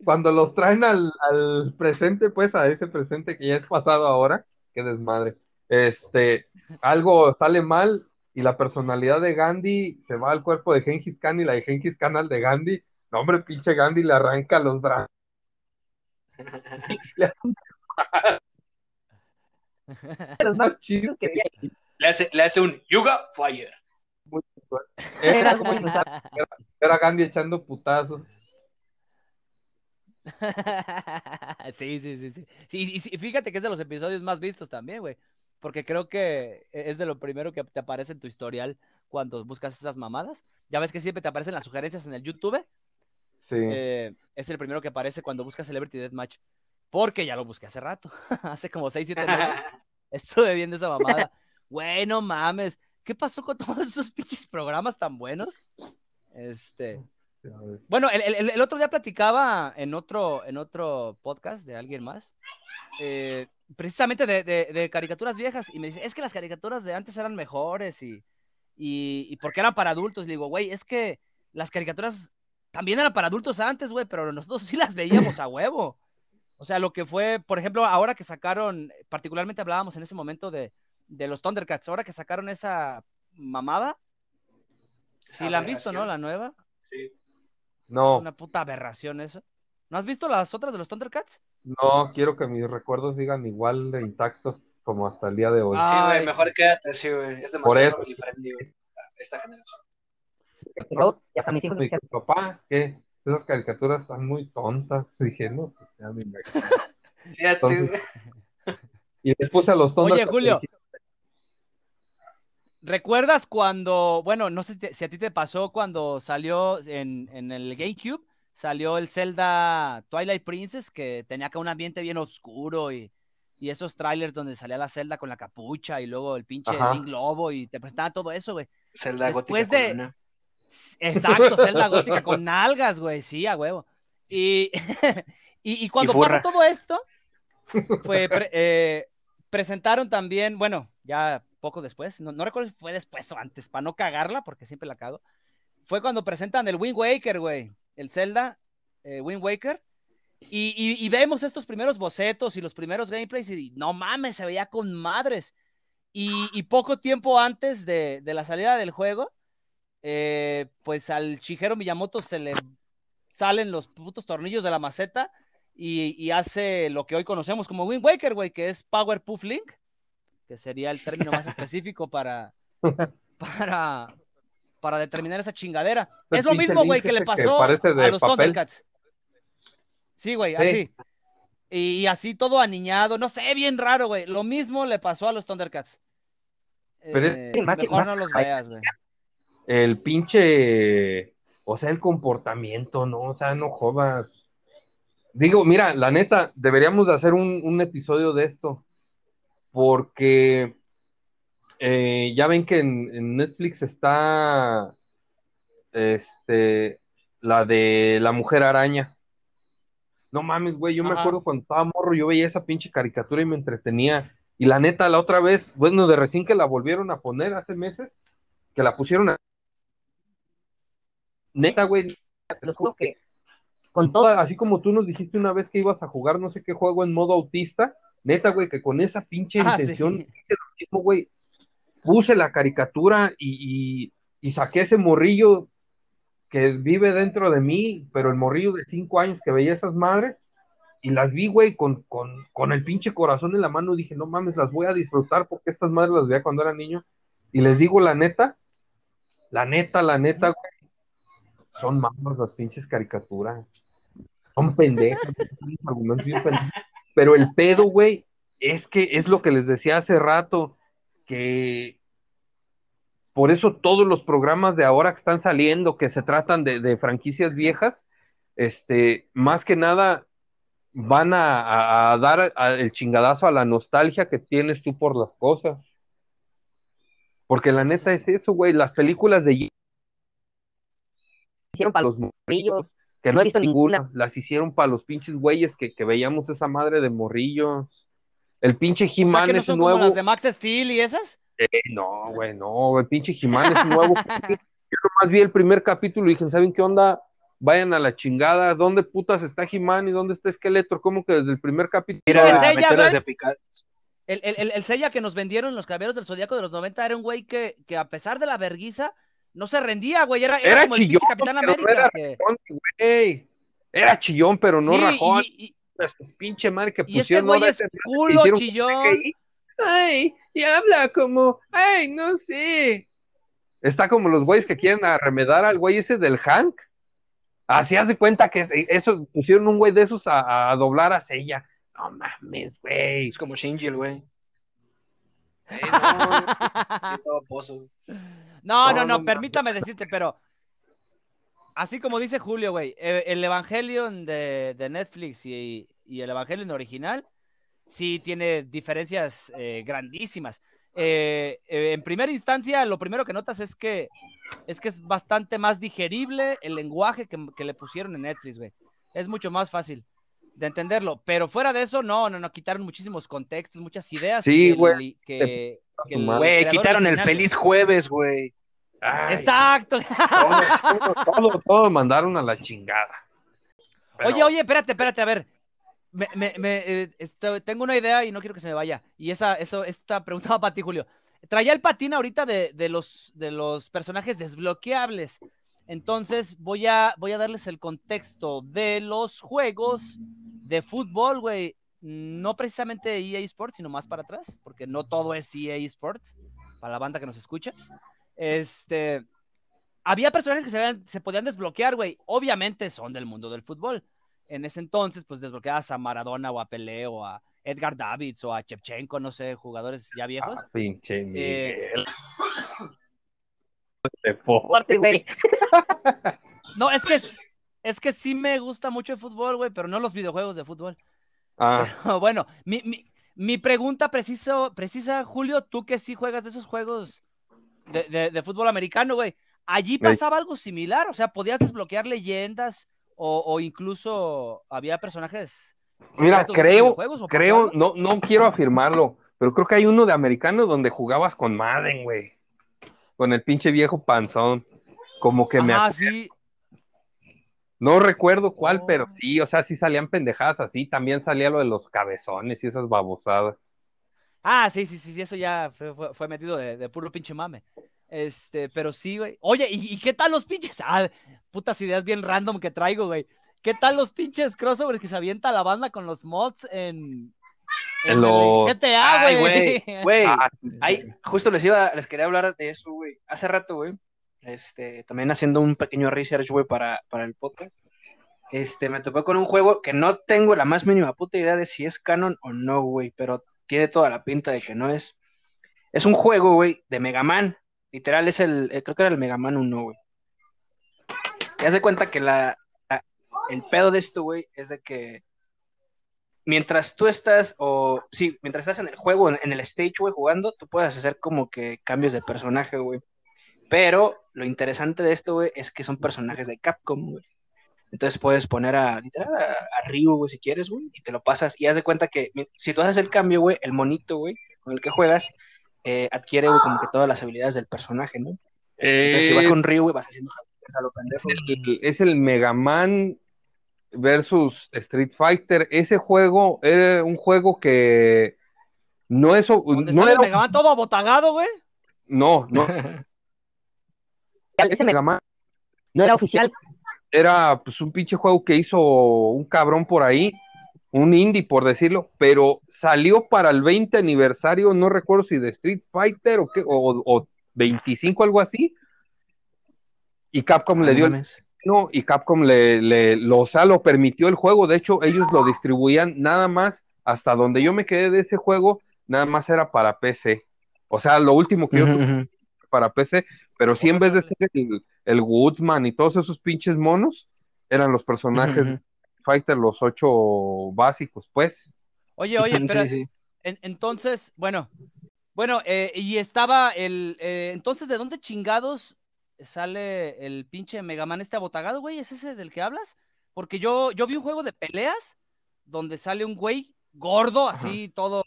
cuando los traen al, al presente, pues a ese presente que ya es pasado ahora, qué desmadre. Este, algo sale mal y la personalidad de Gandhi se va al cuerpo de Gengis Khan y la de Gengis Khan al de Gandhi. No, hombre, pinche Gandhi le arranca los brazos. Le hace un Los más más chido que vi Le hace, le hace un Yuga Fire. Era muy inusual. Era Gandhi echando putazos. sí, sí, sí, sí. Sí, y sí, fíjate que es de los episodios más vistos también, güey. porque creo que es de lo primero que te aparece en tu historial cuando buscas esas mamadas. Ya ves que siempre te aparecen las sugerencias en el YouTube. Sí. Eh, es el primero que aparece cuando buscas Celebrity Deathmatch. Porque ya lo busqué hace rato, hace como 6, 7 meses. Estuve viendo esa mamada. Güey, no mames. ¿Qué pasó con todos esos pinches programas tan buenos? Este. Bueno, el, el- otro día platicaba en otro, en otro podcast de alguien más, eh, precisamente de, de- caricaturas viejas, y me dice, es que las caricaturas de antes eran mejores y, y, y porque eran para adultos. Le digo, güey, es que las caricaturas también eran para adultos antes, güey, pero nosotros sí las veíamos a huevo. O sea, lo que fue, por ejemplo, ahora que sacaron, particularmente hablábamos en ese momento de, de los Thundercats, ahora que sacaron esa mamada, sí la han visto, ¿no? La nueva. Sí. No, Es una puta aberración eso. ¿No has visto las otras de los Thundercats? no, quiero que mis recuerdos sigan igual de intactos como hasta el día de hoy. Sí, Ay, güey, mejor quédate así, güey. Es Por demasiado eso. friendly, güey, esta generación. Mis hijos papá, ¿qué? Esas caricaturas están muy tontas. Dije, no, pues ya me imagino. Sí, a ti, Entonces, Y después a los Oye, Thundercats Julio. dije, ¿Recuerdas cuando, bueno, no sé si, a ti te pasó cuando salió en, en el GameCube, salió el Zelda Twilight Princess, que tenía acá un ambiente bien oscuro y, y esos trailers donde salía la Zelda con la capucha y luego el pinche Ajá. Link Lobo y te presentaba todo eso, güey. Zelda Después gótica de- con una. Exacto, Zelda gótica con nalgas, güey, sí, a huevo. Y, y, y cuando Y pasó todo esto, fue, pre- eh, presentaron también, bueno, ya poco después, no, no recuerdo si fue después o antes, para no cagarla, porque siempre la cago, fue cuando presentan el Wind Waker, güey, el Zelda eh, Wind Waker, y, vemos estos primeros bocetos y los primeros gameplays y no mames, se veía con madres. Y, poco tiempo antes de, de la salida del juego, eh, pues al Shigeru Miyamoto se le salen los putos tornillos de la maceta y, y hace lo que hoy conocemos como Wind Waker, güey, que es Power Puff Link, que sería el término más específico para, para, para determinar esa chingadera. El es lo mismo, güey, que le que pasó a los papel. Thundercats. Sí, güey, Sí. así. Y, y así todo aniñado, no sé, bien raro, güey. Lo mismo le pasó a los Thundercats. Pero es- Eh, mejor más- no los veas, güey. el pinche, o sea, el comportamiento, ¿no? O sea, no jodas. Digo, mira, la neta, deberíamos de hacer un, un episodio de esto, porque eh, ya ven que en, en Netflix está este, la de la mujer araña. No mames, güey, yo me acuerdo cuando estaba morro, yo veía esa pinche caricatura y me entretenía. Y la neta, la otra vez, bueno, de recién que la volvieron a poner hace meses, que la pusieron a... Neta, güey, te lo juro que con todo, toda- así como tú nos dijiste una vez que ibas a jugar no sé qué juego en modo autista, neta, güey, que con esa pinche Ah, intención, sí. hice lo mismo, güey, puse la caricatura y, y, y saqué ese morrillo que vive dentro de mí, pero el morrillo de cinco años que veía esas madres, y las vi, güey, con, con, con el pinche corazón en la mano, dije, no mames, las voy a disfrutar porque estas madres las veía cuando era niño, y les digo la neta, la neta, la neta, güey, son mamas las pinches caricaturas. Son pendejas, son argumentos bien pendejos. Pero el pedo, güey, es que es lo que les decía hace rato, que por eso todos los programas de ahora que están saliendo, que se tratan de, de franquicias viejas, este, más que nada van a, dar a- el chingadazo a la nostalgia que tienes tú por las cosas. Porque la neta es eso, güey, las películas de hicieron para los los morrillos. Que No he visto ninguna. las hicieron para los pinches güeyes que, que veíamos esa madre de morrillos. El pinche O sea, no es son nuevo. como las de Max Steel y esas. Eh, no, güey, no, el pinche He-Man es nuevo. Yo nomás vi el primer capítulo y dije, ¿saben qué onda? Vayan a la chingada. ¿Dónde putas está He-Man y dónde está Skeletor? ¿Cómo que desde el primer capítulo? Ir a ella, meterlas güey. de picar. El, el, el, el sella que nos vendieron los caballeros del Zodíaco de los 90 era un güey que, que a pesar de la verguiza, no se rendía, güey. Era, era, Era como el chillón, pinche Capitán pero no América. era que- rajón. Era chillón, pero no Sí, rajón. y, y- pinche madre que y este pusieron. güey ahora es ese- culo chillón. Ay, y habla como, ay, no sé. Está como los güeyes que quieren arremedar al güey ese del Hank. Así hace cuenta que es- eso pusieron un güey de esos a, a doblar a Sella. No mames, güey. Es como Shinji, el güey. Sí, no, sí, todo pozo. No, no, No, permítame decirte, pero así como dice Julio, güey, eh, el Evangelion de, de Netflix y, y el Evangelion original sí tiene diferencias eh, grandísimas. Eh, eh, en primera instancia, lo primero que notas es que es que es bastante más digerible el lenguaje que, que le pusieron en Netflix, güey. Es mucho más fácil de entenderlo. Pero fuera de eso, no, no, no, quitaron muchísimos contextos, muchas ideas. Sí, que güey. Que, Güey, quitaron el feliz jueves, güey. Exacto. Todo, todo, todo, todo mandaron a la chingada. Pero- Oye, oye, espérate, espérate, a ver. Me, me, me, eh, esto- tengo una idea y no quiero que se me vaya. Y esa, eso, esta pregunta va para ti, Julio. Traía el patín ahorita de, de los, de los personajes desbloqueables. Entonces voy a, voy a darles el contexto de los juegos de fútbol, güey. No precisamente EA Sports, sino más para atrás, porque no todo es EA Sports, para la banda que nos escucha. Este, había personajes que se, habían- se podían desbloquear, güey. Obviamente son del mundo del fútbol. En ese entonces, pues desbloqueabas a Maradona o a Pelé o a Edgar Davids o a Chevchenko, no sé, jugadores ya viejos. Ah, pinche Eh. No, es que es que sí me gusta mucho el fútbol, güey, pero no los videojuegos de fútbol. Ah, bueno, mi, mi, mi pregunta preciso, precisa, Julio, tú que sí juegas de esos juegos de, de- de fútbol americano, güey. ¿Allí Ey. pasaba algo similar? O sea, ¿podías desbloquear leyendas o, o incluso había personajes? Mira, creo, creo, no, no quiero afirmarlo, pero creo que hay uno de americano donde jugabas con Madden, güey. Con el pinche viejo panzón. Como que me Ajá, sí. No recuerdo cuál, Oh. pero sí, o sea, sí salían pendejadas así. También salía lo de los cabezones y esas babosadas. Ah, sí, sí, sí, sí, eso ya fue, fue- fue metido de, de puro pinche mame. Este, pero sí, güey. Oye, ¿y, y qué tal los pinches? Ah, putas ideas bien random que traigo, güey. ¿Qué tal los pinches crossovers que se avienta la banda con los mods en, En los- GTA, güey? güey, güey. Ah, Ay, justo les iba, les quería hablar de eso, güey. Hace rato, güey. Este, también haciendo un pequeño research, güey, para, para el podcast. Este, me topé con un juego que no tengo la más mínima puta idea de si es canon o no, güey, pero tiene toda la pinta de que no es. Es un juego, güey, de Mega Man. Literal, es el, eh, creo que era el Mega Man 1, güey. Y haz de cuenta que la- el pedo de esto, güey, es de que mientras tú estás, o sí, mientras estás en el juego, en, en el stage, güey, jugando, tú puedes hacer como que cambios de personaje, güey. Pero lo interesante de esto, güey, es que son personajes de Capcom, güey. Entonces puedes poner a, literal, a, a Ryu, güey, si quieres, güey, y te lo pasas. Y haz de cuenta que si tú haces el cambio, güey, el monito, güey, con el que juegas, eh, adquiere, güey, como que todas las habilidades del personaje, ¿no? Entonces, si vas eh, con Ryu, güey, vas haciendo a lo pendejo. el- es el Mega Man versus Street Fighter. Ese juego era un juego que no es, no sale el era, Mega Man todo abotagado, güey. no, no, Ese me- Mega Man no era oficial. era pues un pinche juego que hizo un cabrón por ahí, un indie por decirlo, pero salió para el 20 aniversario, no recuerdo si de Street Fighter o qué, o, o 25, algo así. Y Capcom le dio el no, y Capcom le, le lo, o sea, lo permitió el juego. De hecho, ellos lo distribuían nada más hasta donde yo me quedé de ese juego, nada más era para PC. O sea, lo último que yo tuve. Para PC, pero sí en vez de ser el, el Woodsman y todos esos pinches monos, eran los personajes de Fighter, los ocho básicos, pues. Oye, oye, espera. Sí, sí. En- entonces, bueno, bueno, eh, y estaba el, eh, entonces, ¿de dónde chingados sale el pinche Mega Man este abotagado, güey? ¿Es ese del que hablas? Porque yo, yo vi un juego de peleas donde sale un güey gordo, así todo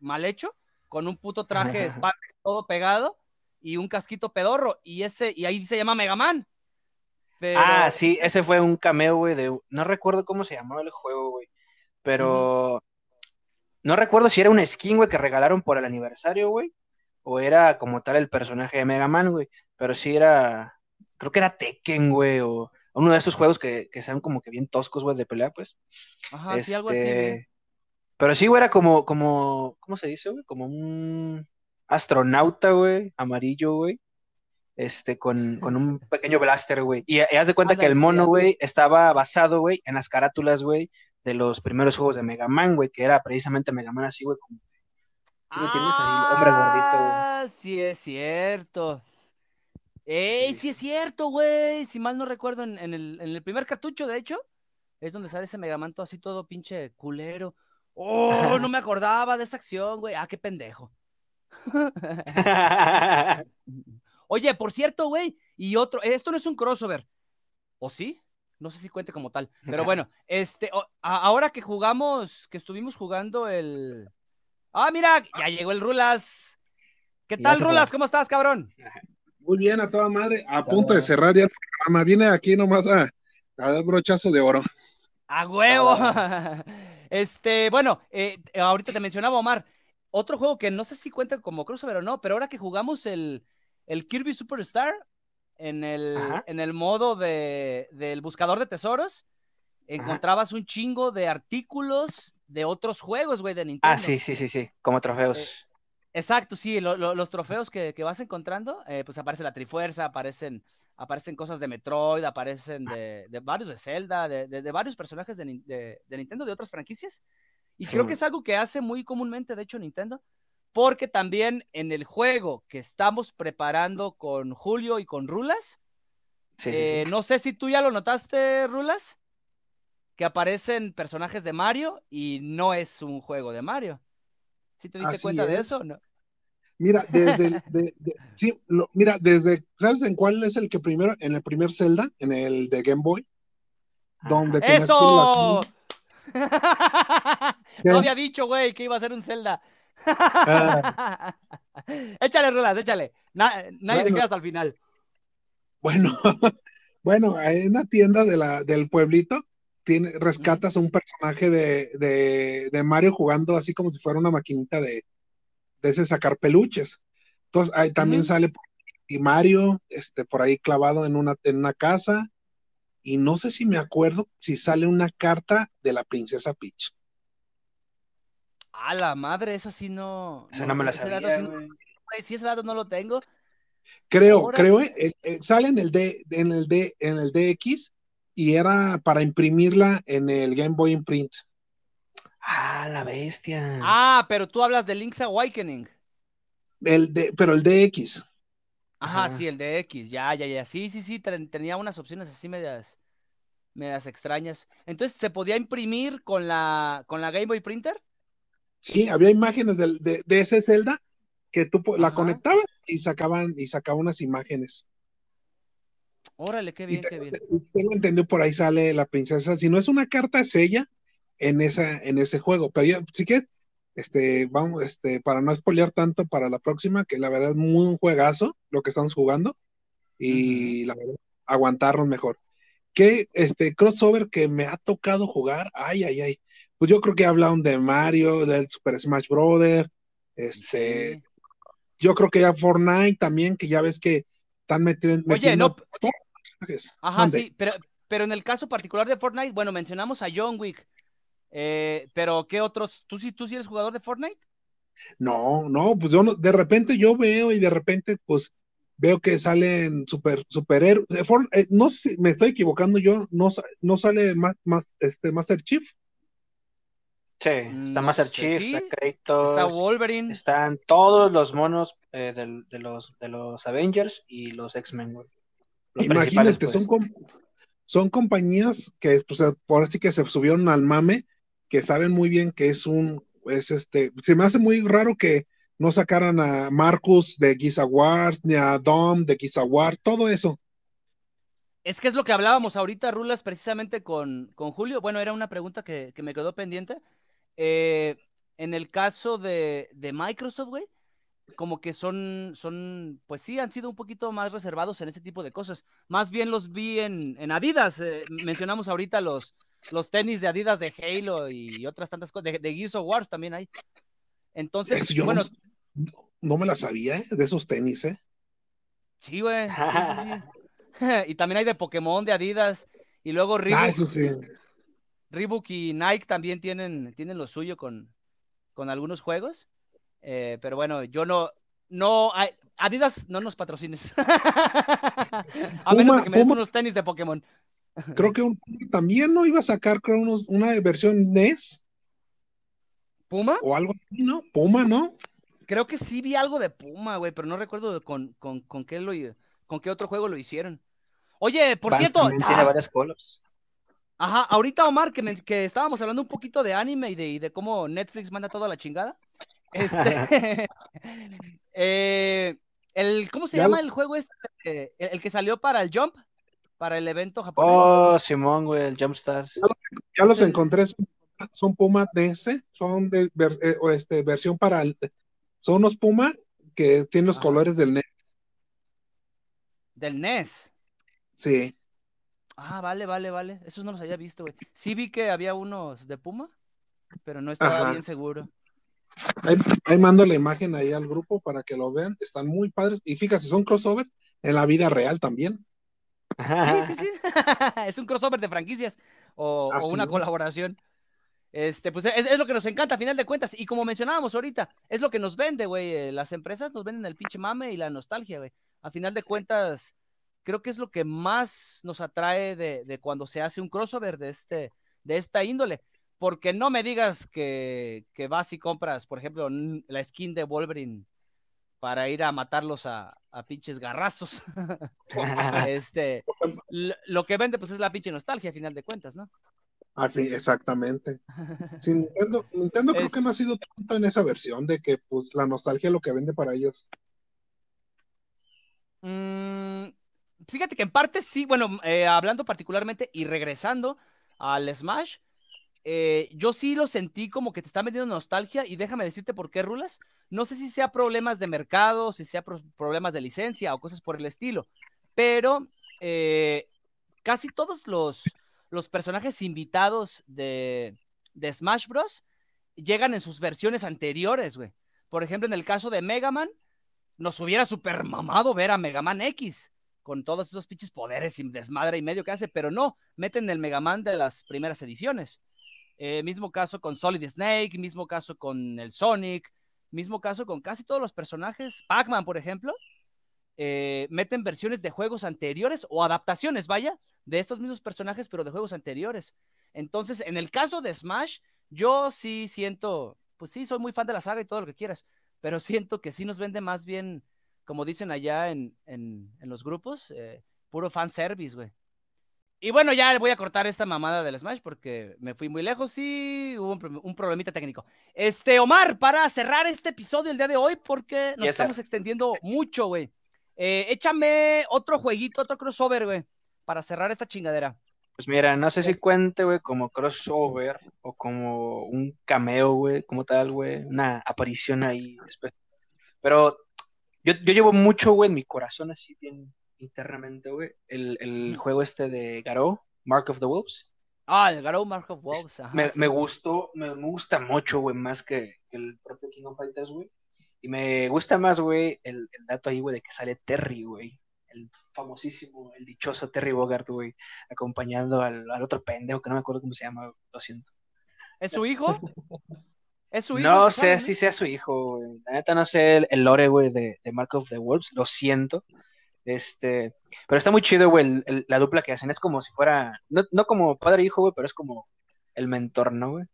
mal hecho, con un puto traje Spanx todo pegado y un casquito pedorro, y ese, y ahí se llama Mega Man. Pero, Ah, sí, ese fue un cameo, güey, de... No recuerdo cómo se llamaba el juego, güey. Pero... No recuerdo si era un skin, güey, que regalaron por el aniversario, güey. O era como tal el personaje de Mega Man, güey. Pero sí era... Creo que era Tekken, güey, o uno de esos juegos que, que sean como que bien toscos, güey, de pelea, pues. Ajá, sí, algo así. Este, güey. Pero sí, güey, era como, como, ¿cómo se dice, güey? Como un astronauta, güey, amarillo, güey. Este, con, con un pequeño blaster, güey. Y, y haz de cuenta que el mono, güey, estaba basado, güey, en las carátulas, güey, de los primeros juegos de Mega Man, güey, que era precisamente Mega Man así, güey, como, ¿Sí me entiendes? Ahí, hombre gordito. Ah, sí es cierto. ¡Ey, sí, es cierto, güey! Si mal no recuerdo, en, el, en el primer cartucho, de hecho, es donde sale ese Megamanto así todo pinche culero. ¡Oh, no me acordaba de esa acción, güey! ¡Ah, qué pendejo! Oye, por cierto, güey, y otro, esto no es un crossover. ¿O sí? No sé si cuente como tal. Pero bueno, este, ahora que jugamos, que estuvimos jugando el. Ah, mira, ya llegó el Rulas. ¿Qué tal, Rulas? ¿Cómo estás, cabrón? Muy bien, a toda madre. A punto de cerrar ya el programa. Viene aquí nomás a, a dar brochazo de oro. ¡A huevo! Este, bueno, eh, ahorita te mencionaba Omar. Otro juego que no sé si cuenta como crossover o no, pero ahora que jugamos el, el Kirby Superstar en el, en el modo de, del buscador de tesoros, encontrabas un chingo de artículos de otros juegos, güey, de Nintendo. Ah, sí, sí, sí, sí, como trofeos. Eh, exacto, sí, los trofeos que, vas encontrando, eh, pues aparece la Trifuerza, aparecen, aparecen cosas de Metroid, aparecen de, varios de Zelda, de, varios personajes de, Nintendo, de otras franquicias. Y creo que es algo que hace muy comúnmente, de hecho, Nintendo, porque también en el juego que estamos preparando con Julio y con Rulas, eh, no sé si tú ya lo notaste, Rulas, que aparecen personajes de Mario y no es un juego de Mario. ¿Sí te diste cuenta de eso? No? Mira, desde, sí, mira, desde, ¿sabes en cuál es el que primero, en el primer Zelda, en el de Game Boy? Donde ¡Eso! no había dicho, güey, que iba a ser un Zelda. Ah. échale, Rulas, échale. nadie se queda hasta el final. Bueno, bueno, en una tienda de la, del pueblito, tiene, rescatas a un personaje de, de, de Mario jugando así como si fuera una maquinita de, de ese sacar peluches. Entonces, ahí también sale y Mario, este, por ahí clavado en una, en una casa, y no sé si me acuerdo si sale una carta de la princesa Peach. A la madre, eso sí no. Eso no, me la sabía. si ese dato no lo tengo. Creo, creo, eh, eh, sale en el, D, en, el D, en el DX y era para imprimirla en el Game Boy Imprint. Ah, la bestia. Ah, pero tú hablas de Link's Awakening. El de, pero el DX. Ajá, sí, el DX, ya, ya, ya. Sí, sí, sí, tenía unas opciones así medias, medias extrañas. Entonces, ¿se podía imprimir con la, con la Game Boy Printer? Sí, había imágenes de, de, ese Zelda que tú la conectabas y sacaban, y sacaban unas imágenes. Órale, qué bien, qué bien. Tengo entendido por ahí sale la princesa. Si no es una carta, es ella en, esa, en ese juego. Pero yo, sí que, este, vamos, este, para no spoilear tanto para la próxima, que la verdad es muy un juegazo lo que estamos jugando y la verdad, aguantarnos mejor. ¿Qué este, crossover que me ha tocado jugar? Ay, ay, ay. Pues yo creo que hablaron de Mario, del Super Smash Brother, este, yo creo que ya Fortnite también, que ya ves que están metiendo. Oye, no. Ajá, sí, pero, pero en el caso particular de Fortnite, bueno, mencionamos a John Wick, eh, pero, ¿qué otros? ¿Tú sí, ¿Tú sí eres jugador de Fortnite? No, no, pues yo no, de repente yo veo y de repente, pues veo que salen super superhéroes. Eh, no sé me estoy equivocando yo, no, no sale más, más este Master Chief. Sí, está Master Chief, está Kratos, está Wolverine, están todos los monos eh, de, los, de los Avengers y los X-Men. Imagínate, son, pues. son compañías que pues, por así que se subieron al mame que saben muy bien que es un, es este, se me hace muy raro que no sacaran a Marcus de Giza ni a Dom de Giza todo eso. Es que es lo que hablábamos ahorita, Rulas, precisamente con, con Julio. Bueno, era una pregunta que, me quedó pendiente. Eh, en el caso de, de Microsoft, güey, como que son, son, pues sí, han sido un poquito más reservados en ese tipo de cosas. Más bien los vi en, en Adidas. Eh, mencionamos ahorita los, los tenis de Adidas de Halo y otras tantas cosas, de, de Gears of Wars también hay. Entonces, bueno. No, me la sabía, ¿eh? De esos tenis, ¿eh? Sí, güey. y también hay de Pokémon, de Adidas. Y luego Reebok. Ah, eso sí. Reebok y Nike también tienen, tienen lo suyo con, con algunos juegos. Eh, pero bueno, yo no, no, Adidas no nos patrocines. a menos que me des unos tenis de Pokémon. Creo que un, también no iba a sacar, creo, unos, una versión NES. ¿Puma? O algo así, ¿no? Puma, ¿no? Creo que sí vi algo de Puma, güey, pero no recuerdo con, con, con, qué lo, con qué otro juego lo hicieron. Oye, por Vans cierto. también tiene ah, varias collabs. Ajá, ahorita Omar, que, me- que estábamos hablando un poquito de anime y de, y de cómo Netflix manda toda la chingada. Este, eh, el, ¿Cómo se Ya llama el juego este? Eh, el, el que salió para el Jump, para el evento japonés. Oh, Simón, güey, el Jumpstars. Ya los Sí. encontré, son, son Puma DS, son de ver- eh, o este, versión para el- son unos Puma que tienen los colores del NES. Del NES. Sí, Ah, vale, vale, vale. Esos no los había visto, güey. Sí vi que había unos de Puma, pero no estaba Ajá. bien seguro. ahí, ahí mando la imagen ahí al grupo para que lo vean, están muy padres y fíjate, son crossover en la vida real también. Sí, sí, sí. es un crossover de franquicias o, una colaboración. Este, pues es, es lo que nos encanta a final de cuentas. Y como mencionábamos ahorita, es lo que nos vende, güey. eh, Las empresas nos venden el pinche mame y la nostalgia, güey. A final de cuentas, creo que es lo que más nos atrae de, de cuando se hace un crossover de este, de esta índole. Porque no me digas que, que vas y compras, por ejemplo, la skin de Wolverine para ir a matarlos a, a pinches garrazos. este, lo, que vende, pues es la pinche nostalgia, a final de cuentas, ¿no? Ah, exactamente. Sí, Nintendo, Nintendo creo que no ha sido tanto en esa versión de que pues la nostalgia es lo que vende para ellos. Mm, fíjate que en parte sí, bueno, eh, hablando particularmente y regresando al Smash, eh, yo sí lo sentí como que te está vendiendo nostalgia y déjame decirte por qué, Rulas. No sé si sea problemas de mercado, si sea pro- problemas de licencia o cosas por el estilo, pero eh, casi todos los, los personajes invitados de, de Smash Bros. llegan en sus versiones anteriores, güey. Por ejemplo, en el caso de Mega Man, nos hubiera super mamado ver a Mega Man X con todos esos pinches poderes y desmadre y medio que hace, pero no, meten el Mega Man de las primeras ediciones. Eh, mismo caso con Solid Snake, mismo caso con el Sonic, mismo caso con casi todos los personajes. Pac-Man, por ejemplo, eh, meten versiones de juegos anteriores o adaptaciones, vaya, de estos mismos personajes, pero de juegos anteriores. Entonces, en el caso de Smash, yo sí siento, pues sí, soy muy fan de la saga y todo lo que quieras, pero siento que sí nos vende más bien, como dicen allá en, en, en los grupos, eh, puro fanservice, güey. Y bueno, ya voy a cortar esta mamada del Smash porque me fui muy lejos y hubo un, pro- un problemita técnico. Este, Omar, para cerrar este episodio el día de hoy porque nos Yes, sir. estamos extendiendo mucho, güey. Eh, échame otro jueguito, otro crossover, güey, para cerrar esta chingadera. Pues mira, no sé si cuente, güey, como crossover o como un cameo, güey, como tal, güey, una aparición ahí. Pero yo, yo llevo mucho, güey, en mi corazón, así bien internamente, güey, el, el juego este de Garou, Mark of the Wolves. Ah, el Garou Mark of Wolves. ajá, Me, sí. me gustó, me, me gusta mucho, güey, más que, que el propio King of Fighters, güey. Y me gusta más, güey, el, el dato ahí, güey, de que sale Terry, güey. El famosísimo, el dichoso Terry Bogard, güey, acompañando al, al otro pendejo que no me acuerdo cómo se llama, lo siento. ¿Es su hijo? ¿Es su hijo? No sé si sea su hijo, güey. La neta no sé el, el lore, güey, de, de Mark of the Wolves, lo siento. Este, pero está muy chido, güey, el- el- la dupla que hacen. Es como si fuera, no, no como padre e hijo, güey, pero es como el mentor, ¿no, güey?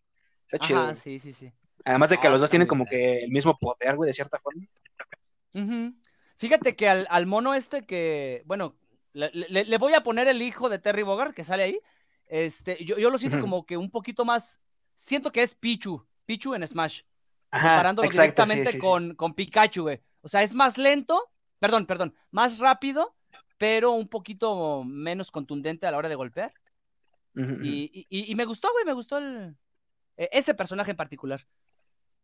Está chido. Güey. sí, sí, sí. Además de que Ah, los dos tienen como que el mismo poder, güey, de cierta forma. Fíjate que al, al mono este que, bueno, le, le- le voy a poner el hijo de Terry Bogard que sale ahí. Este, yo, yo lo siento como que un poquito más. Siento que es Pichu, Pichu en Smash, Ajá, comparándolo exacto, directamente sí, sí. con, con Pikachu, güey. O sea, es más lento, perdón, perdón, más rápido, pero un poquito menos contundente a la hora de golpear. Y, y- y me gustó, güey, me gustó el, e- ese personaje en particular.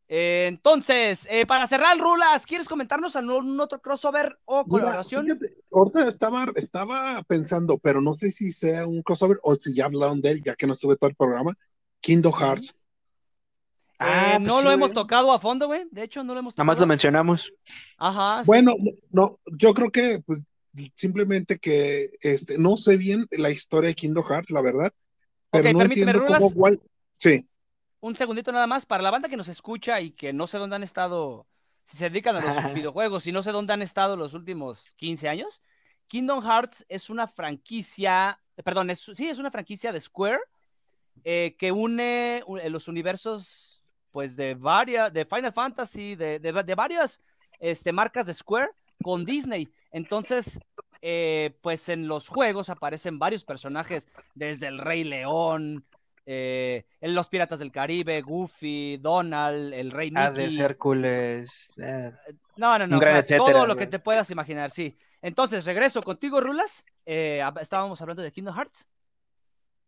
Eh, entonces, eh, para cerrar, Rulas, ¿quieres comentarnos algún otro crossover o Mira, colaboración? fíjate, ahorita estaba, estaba pensando, pero no sé si sea un crossover o si ya hablaron de él, ya que no estuve todo el programa. Kingdom Hearts. Ah, Eh, pues no sí, lo hemos tocado a fondo, güey. De hecho, no lo hemos Nada más lo tocado. mencionamos. Ajá, sí. Bueno, no, yo creo que pues simplemente que este, no sé bien la historia de Kingdom Hearts, la verdad, pero Ok, no permíteme, entiendo Rulas. cómo igual. Sí, Un segundito nada más. Para la banda que nos escucha y que no sé dónde han estado, si se dedican a los videojuegos y no sé dónde han estado los últimos 15 años, Kingdom Hearts es una franquicia, perdón, es, sí, es una franquicia de Square eh, que une los universos pues de varias, de Final Fantasy, de, de, de varias este, marcas de Square con Disney. Entonces, eh, pues en los juegos aparecen varios personajes, desde el Rey León, eh, los Piratas del Caribe, Goofy, Donald, el Rey Mickey. Hades, Hércules. eh, No, no, no. Un gran o sea, etcétera, todo lo que te puedas imaginar, sí. Entonces, regreso contigo, Rulas. Eh, estábamos hablando de Kingdom Hearts.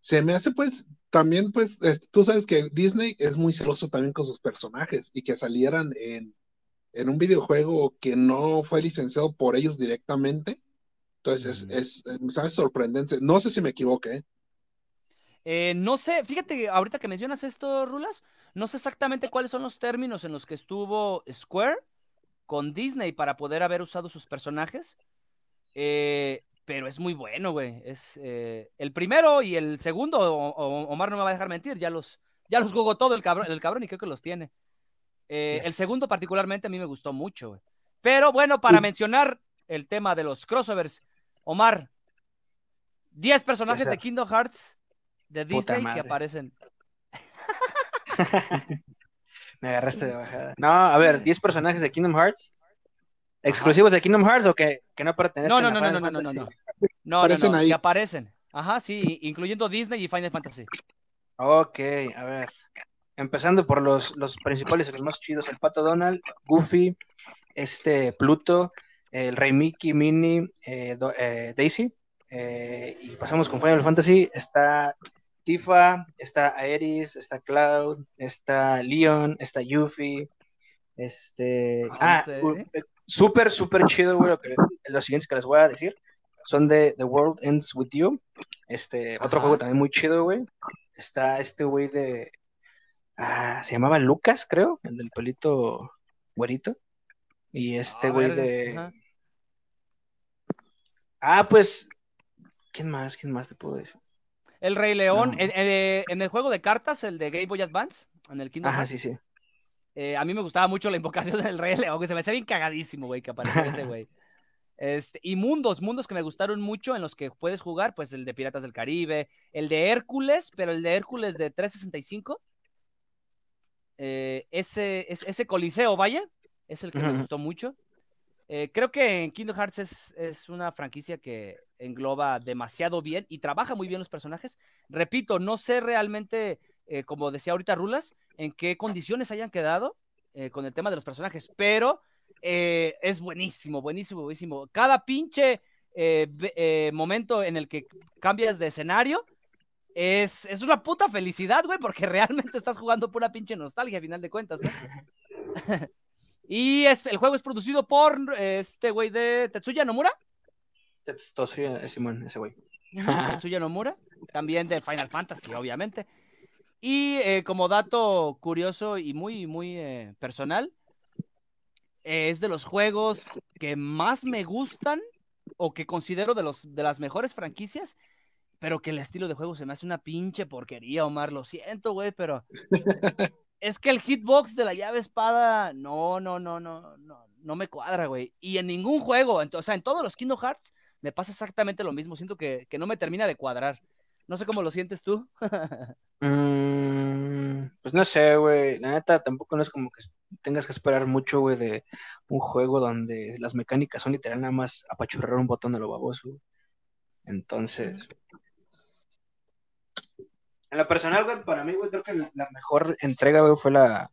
Se me hace pues también pues eh, tú sabes que Disney es muy celoso también con sus personajes y que salieran en, en un videojuego que no fue licenciado por ellos directamente. Entonces es, es, ¿sabes? Sorprendente. No sé si me equivoqué. ¿eh? Eh, no sé, fíjate ahorita que mencionas esto, Rulas, no sé exactamente cuáles son los términos en los que estuvo Square con Disney para poder haber usado sus personajes. Eh, pero es muy bueno, güey. Es eh, el primero y el segundo, o- o- Omar no me va a dejar mentir, ya los, ya los jugó todo el cabrón, el cabrón y creo que los tiene. Eh, El segundo particularmente a mí me gustó mucho, güey. Pero bueno, para mencionar el tema de los crossovers, Omar, 10 personajes de. Kingdom Hearts de Disney que aparecen. Me agarraste de bajada. No, a ver, 10 personajes de Kingdom Hearts. ¿Exclusivos de Kingdom Hearts o que, que no pertenecen No, no, a no, no, Final no, no, no, Fantasy? no. No, no, Aparecen no, ahí. y aparecen. Ajá, sí, incluyendo Disney y Final Fantasy. Ok, a ver. Empezando por los, los principales y los más chidos: el Pato Donald, Goofy, este Pluto, el Rey Mickey, Minnie, eh, Do- eh, Daisy. eh, y pasamos con Final Fantasy. Está Tifa, está Aeris, está Cloud, está Leon, está Yuffie. Este. Ah, u- eh, súper, súper chido, güey. lo que- Los siguientes que les voy a decir son de The World Ends With You. Este, otro Ajá. juego también muy chido, güey. Está este güey de. Ah, se llamaba Lucas, creo, el del pelito güerito. Y este Ah, güey verde, de. ajá. Ah, pues. ¿Quién más? ¿Quién más te puedo decir? El Rey León, No. en, en- en el juego de cartas, el de Game Boy Advance, en el Kingdom Ajá, sí, sí. Eh, a mí me gustaba mucho la invocación del Rey León, que se me hacía bien cagadísimo, güey, que apareciera ese güey. Este, y mundos, mundos que me gustaron mucho en los que puedes jugar, pues el de Piratas del Caribe, el de Hércules, pero el de Hércules de 365. Eh, ese, es- ese Coliseo, vaya, es el que me gustó mucho. Eh, creo que en Kingdom Hearts es, es una franquicia que engloba demasiado bien y trabaja muy bien los personajes. Repito, no sé realmente, eh, como decía ahorita Rulas, en qué condiciones hayan quedado eh, con el tema de los personajes, pero eh, es buenísimo, buenísimo, buenísimo. Cada pinche momento en el que cambias de escenario es, es una puta felicidad, güey, porque realmente estás jugando pura pinche nostalgia a final de cuentas, ¿no? y es- el juego es producido por este güey de Tetsuya Nomura. Tetsuya Simón, ese güey. Tetsuya Nomura, también de Final Fantasy, obviamente. Y eh, como dato curioso y muy, muy eh, personal, eh, es de los juegos que más me gustan o que considero de, los, de las mejores franquicias, pero que el estilo de juego se me hace una pinche porquería, Omar. Lo siento, güey, pero es que el hitbox de la llave espada, no, no, no, no, no, no me cuadra, güey. Y en ningún juego, ent- o sea, en todos los Kingdom Hearts me pasa exactamente lo mismo. Siento que, que no me termina de cuadrar. No sé cómo lo sientes tú. Mm, pues no sé, güey. La neta tampoco no es como que tengas que esperar mucho, güey, de un juego donde las mecánicas son literal nada más apachurrar un botón de lo baboso. Entonces, en lo personal, güey, para mí, güey, creo que la mejor entrega, güey, fue la,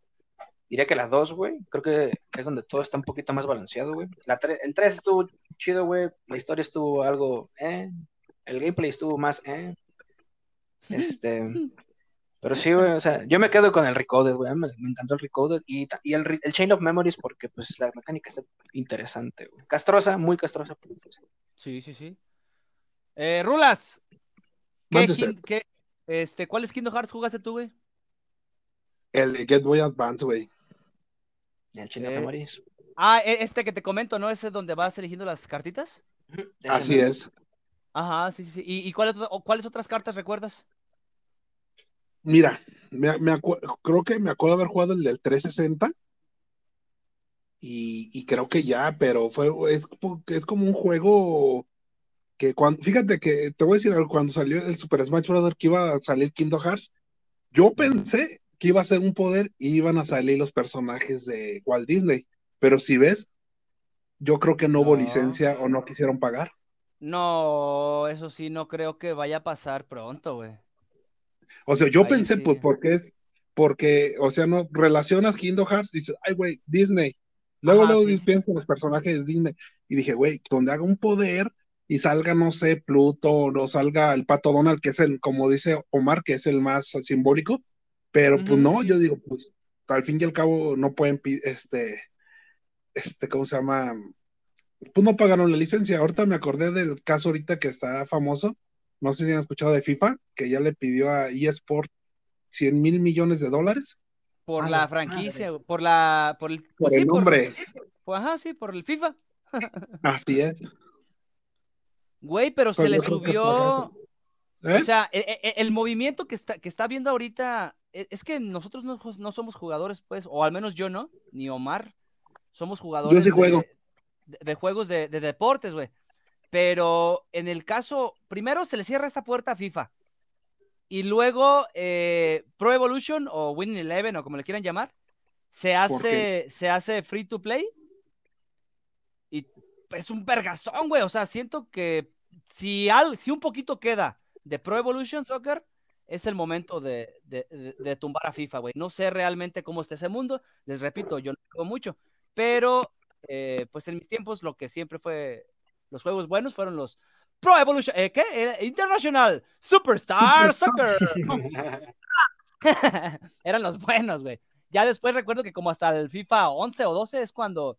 diría que la 2, güey. Creo que, es donde todo está un poquito más balanceado, güey. Tre- el 3 estuvo chido, güey. La historia estuvo algo, eh. El gameplay estuvo más, eh. Este, pero sí, güey, o sea, yo me quedo con el Recoded, güey, me, me encantó el Recoded y, y el, el Chain of Memories porque pues la mecánica está interesante, güey. Castrosa, muy castrosa. pero, pues, Sí, sí, sí. Eh, Rulas, ¿qué, Mande usted. kin- qué- este, ¿cuáles Kingdom Hearts jugaste tú, güey? El de Get Boy Advance, güey. El Chain of Eh, Memories. Ah, e- este que te comento, ¿no? Ese donde vas eligiendo las cartitas. Así es. Ajá, sí, sí, sí. ¿Y, y cuáles, cuáles otras cartas recuerdas? Mira, me, me creo que me acuerdo haber jugado el del 360 y, y creo que ya, pero fue es, es como un juego que cuando, fíjate que te voy a decir algo, cuando salió el Super Smash Bros. que iba a salir Kingdom Hearts, yo pensé que iba a ser un poder y iban a salir los personajes de Walt Disney. Pero si ves, yo creo que no hubo licencia o no quisieron pagar. No, eso sí, no creo que vaya a pasar pronto, güey. O sea, yo Ahí pensé, sí. pues, porque es, porque, o sea, no relacionas Kingdom Hearts, dices, ay, güey, Disney. Luego, Ajá, luego sí. piensas en los personajes de Disney. Y dije, güey, donde haga un poder y salga, no sé, Pluto, o no salga el Pato Donald, que es el, como dice Omar, que es el más simbólico. Pero, pues, no, yo digo, pues, al fin y al cabo, no pueden, este, este, ¿cómo se llama? Pues no pagaron la licencia. Ahorita me acordé del caso ahorita que está famoso. No sé si han escuchado de FIFA, que ya le pidió a eSport 100 mil millones de dólares Por A la franquicia, por la, por el, por pues sí, nombre. por- ajá, sí, por el FIFA. Así es. Güey, pero se Pues le subió, eso. ¿Eh? o sea, e- e- el, movimiento que está, que está viendo ahorita, e- es que nosotros no, no somos jugadores, pues, o al menos yo no, ni Omar, somos jugadores sí juego. de, de- de juegos de, de deportes, güey. Pero en el caso, primero se le cierra esta puerta a FIFA. Y luego eh, Pro Evolution o Winning Eleven o como le quieran llamar, se hace, se hace free to play. Y es un vergazón, güey. O sea, siento que si, al, si un poquito queda de Pro Evolution Soccer, es el momento de, de- de- de tumbar a FIFA, güey. No sé realmente cómo está ese mundo. Les repito, yo no juego mucho. Pero, eh, pues en mis tiempos, lo que siempre fue. Los juegos buenos fueron los Pro Evolution. eh, ¿Qué? Era International Superstar. Soccer. Eran los buenos, güey. Ya después recuerdo que como hasta el FIFA 11 o 12 es cuando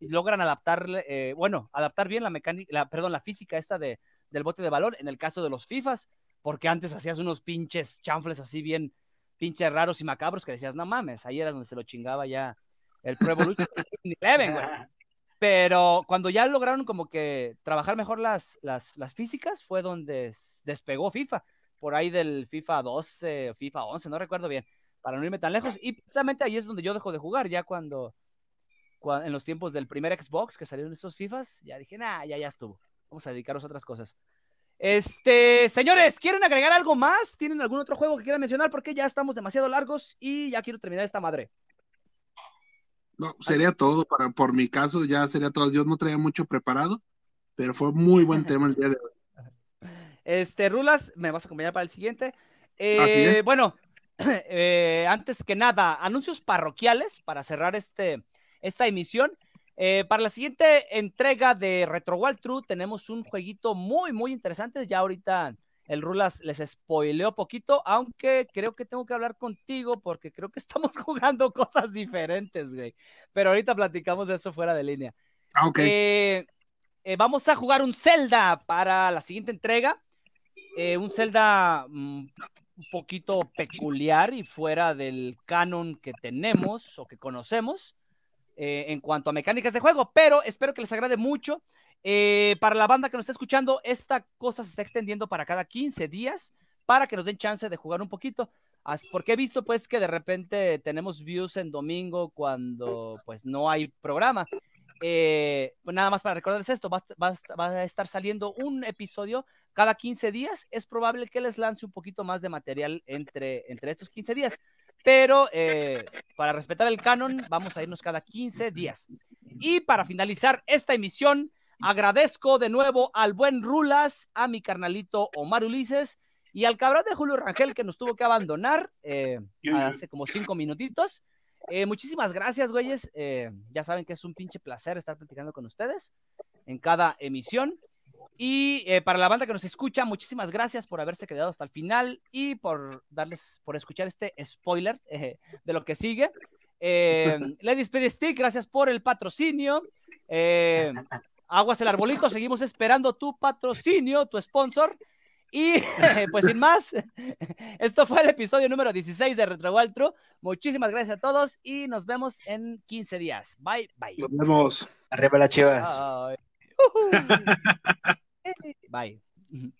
logran adaptarle, eh, bueno, adaptar bien la mecánica, la, perdón, la física esta de, del bote de balón en el caso de los FIFAs, porque antes hacías unos pinches chanfles así bien pinches raros y macabros que decías, no mames, ahí era donde se lo chingaba ya el Pro Evolution Eleven, güey. Pero cuando ya lograron como que trabajar mejor las, las, las físicas, fue donde despegó FIFA. Por ahí del FIFA 12 o FIFA 11, no recuerdo bien, para no irme tan lejos. Y precisamente ahí es donde yo dejo de jugar, ya cuando, cua- en los tiempos del primer Xbox que salieron esos FIFAs, ya dije, nah, ya, ya estuvo. Vamos a dedicarnos a otras cosas. Este, señores, ¿quieren agregar algo más? ¿Tienen algún otro juego que quieran mencionar? Porque ya estamos demasiado largos y ya quiero terminar esta madre. No, sería todo para, por mi caso, ya sería todo. Yo no traía mucho preparado, pero fue muy buen tema el día de hoy. Este, Rulas, me vas a acompañar para el siguiente. Así Eh, es. bueno, eh, antes que nada, anuncios parroquiales para cerrar este, esta emisión. Eh, para la siguiente entrega de Retro Wild True tenemos un jueguito muy, muy interesante. Ya ahorita el Rulas les spoileó poquito, aunque creo que tengo que hablar contigo porque creo que estamos jugando cosas diferentes, güey. Pero ahorita platicamos de eso fuera de línea. Ah, ok. Eh, eh, vamos a jugar un Zelda para la siguiente entrega. Eh, un Zelda mm, un poquito peculiar y fuera del canon que tenemos o que conocemos en cuanto a mecánicas de juego, pero espero que les agrade mucho. Eh, para la banda que nos está escuchando, esta cosa se está extendiendo para cada 15 días para que nos den chance de jugar un poquito. Porque he visto pues que de repente tenemos views en domingo cuando pues no hay programa. Eh, pues nada más para recordarles esto, va, va va a estar saliendo un episodio cada 15 días. Es probable que les lance un poquito más de material entre, entre estos 15 días, pero eh, para respetar el canon vamos a irnos cada 15 días. Y para finalizar esta emisión, agradezco de nuevo al buen Rulas, a mi carnalito Omar Ulises y al cabrón de Julio Rangel que nos tuvo que abandonar eh, hace como cinco minutitos. Eh, muchísimas gracias, güeyes. Eh, ya saben que es un pinche placer estar platicando con ustedes en cada emisión. Y para la banda que nos escucha, muchísimas gracias por haberse quedado hasta el final y por darles, por escuchar este spoiler de lo que sigue. Eh, Lady Speedy Stick, gracias por el patrocinio. Eh, Aguas el Arbolito, seguimos esperando tu patrocinio, tu sponsor. Y pues sin más, esto fue el episodio número 16 de Retro Wild True. Muchísimas gracias a todos y nos vemos en 15 días. Bye, bye. Nos vemos. Arriba las chivas. Bye. Bye.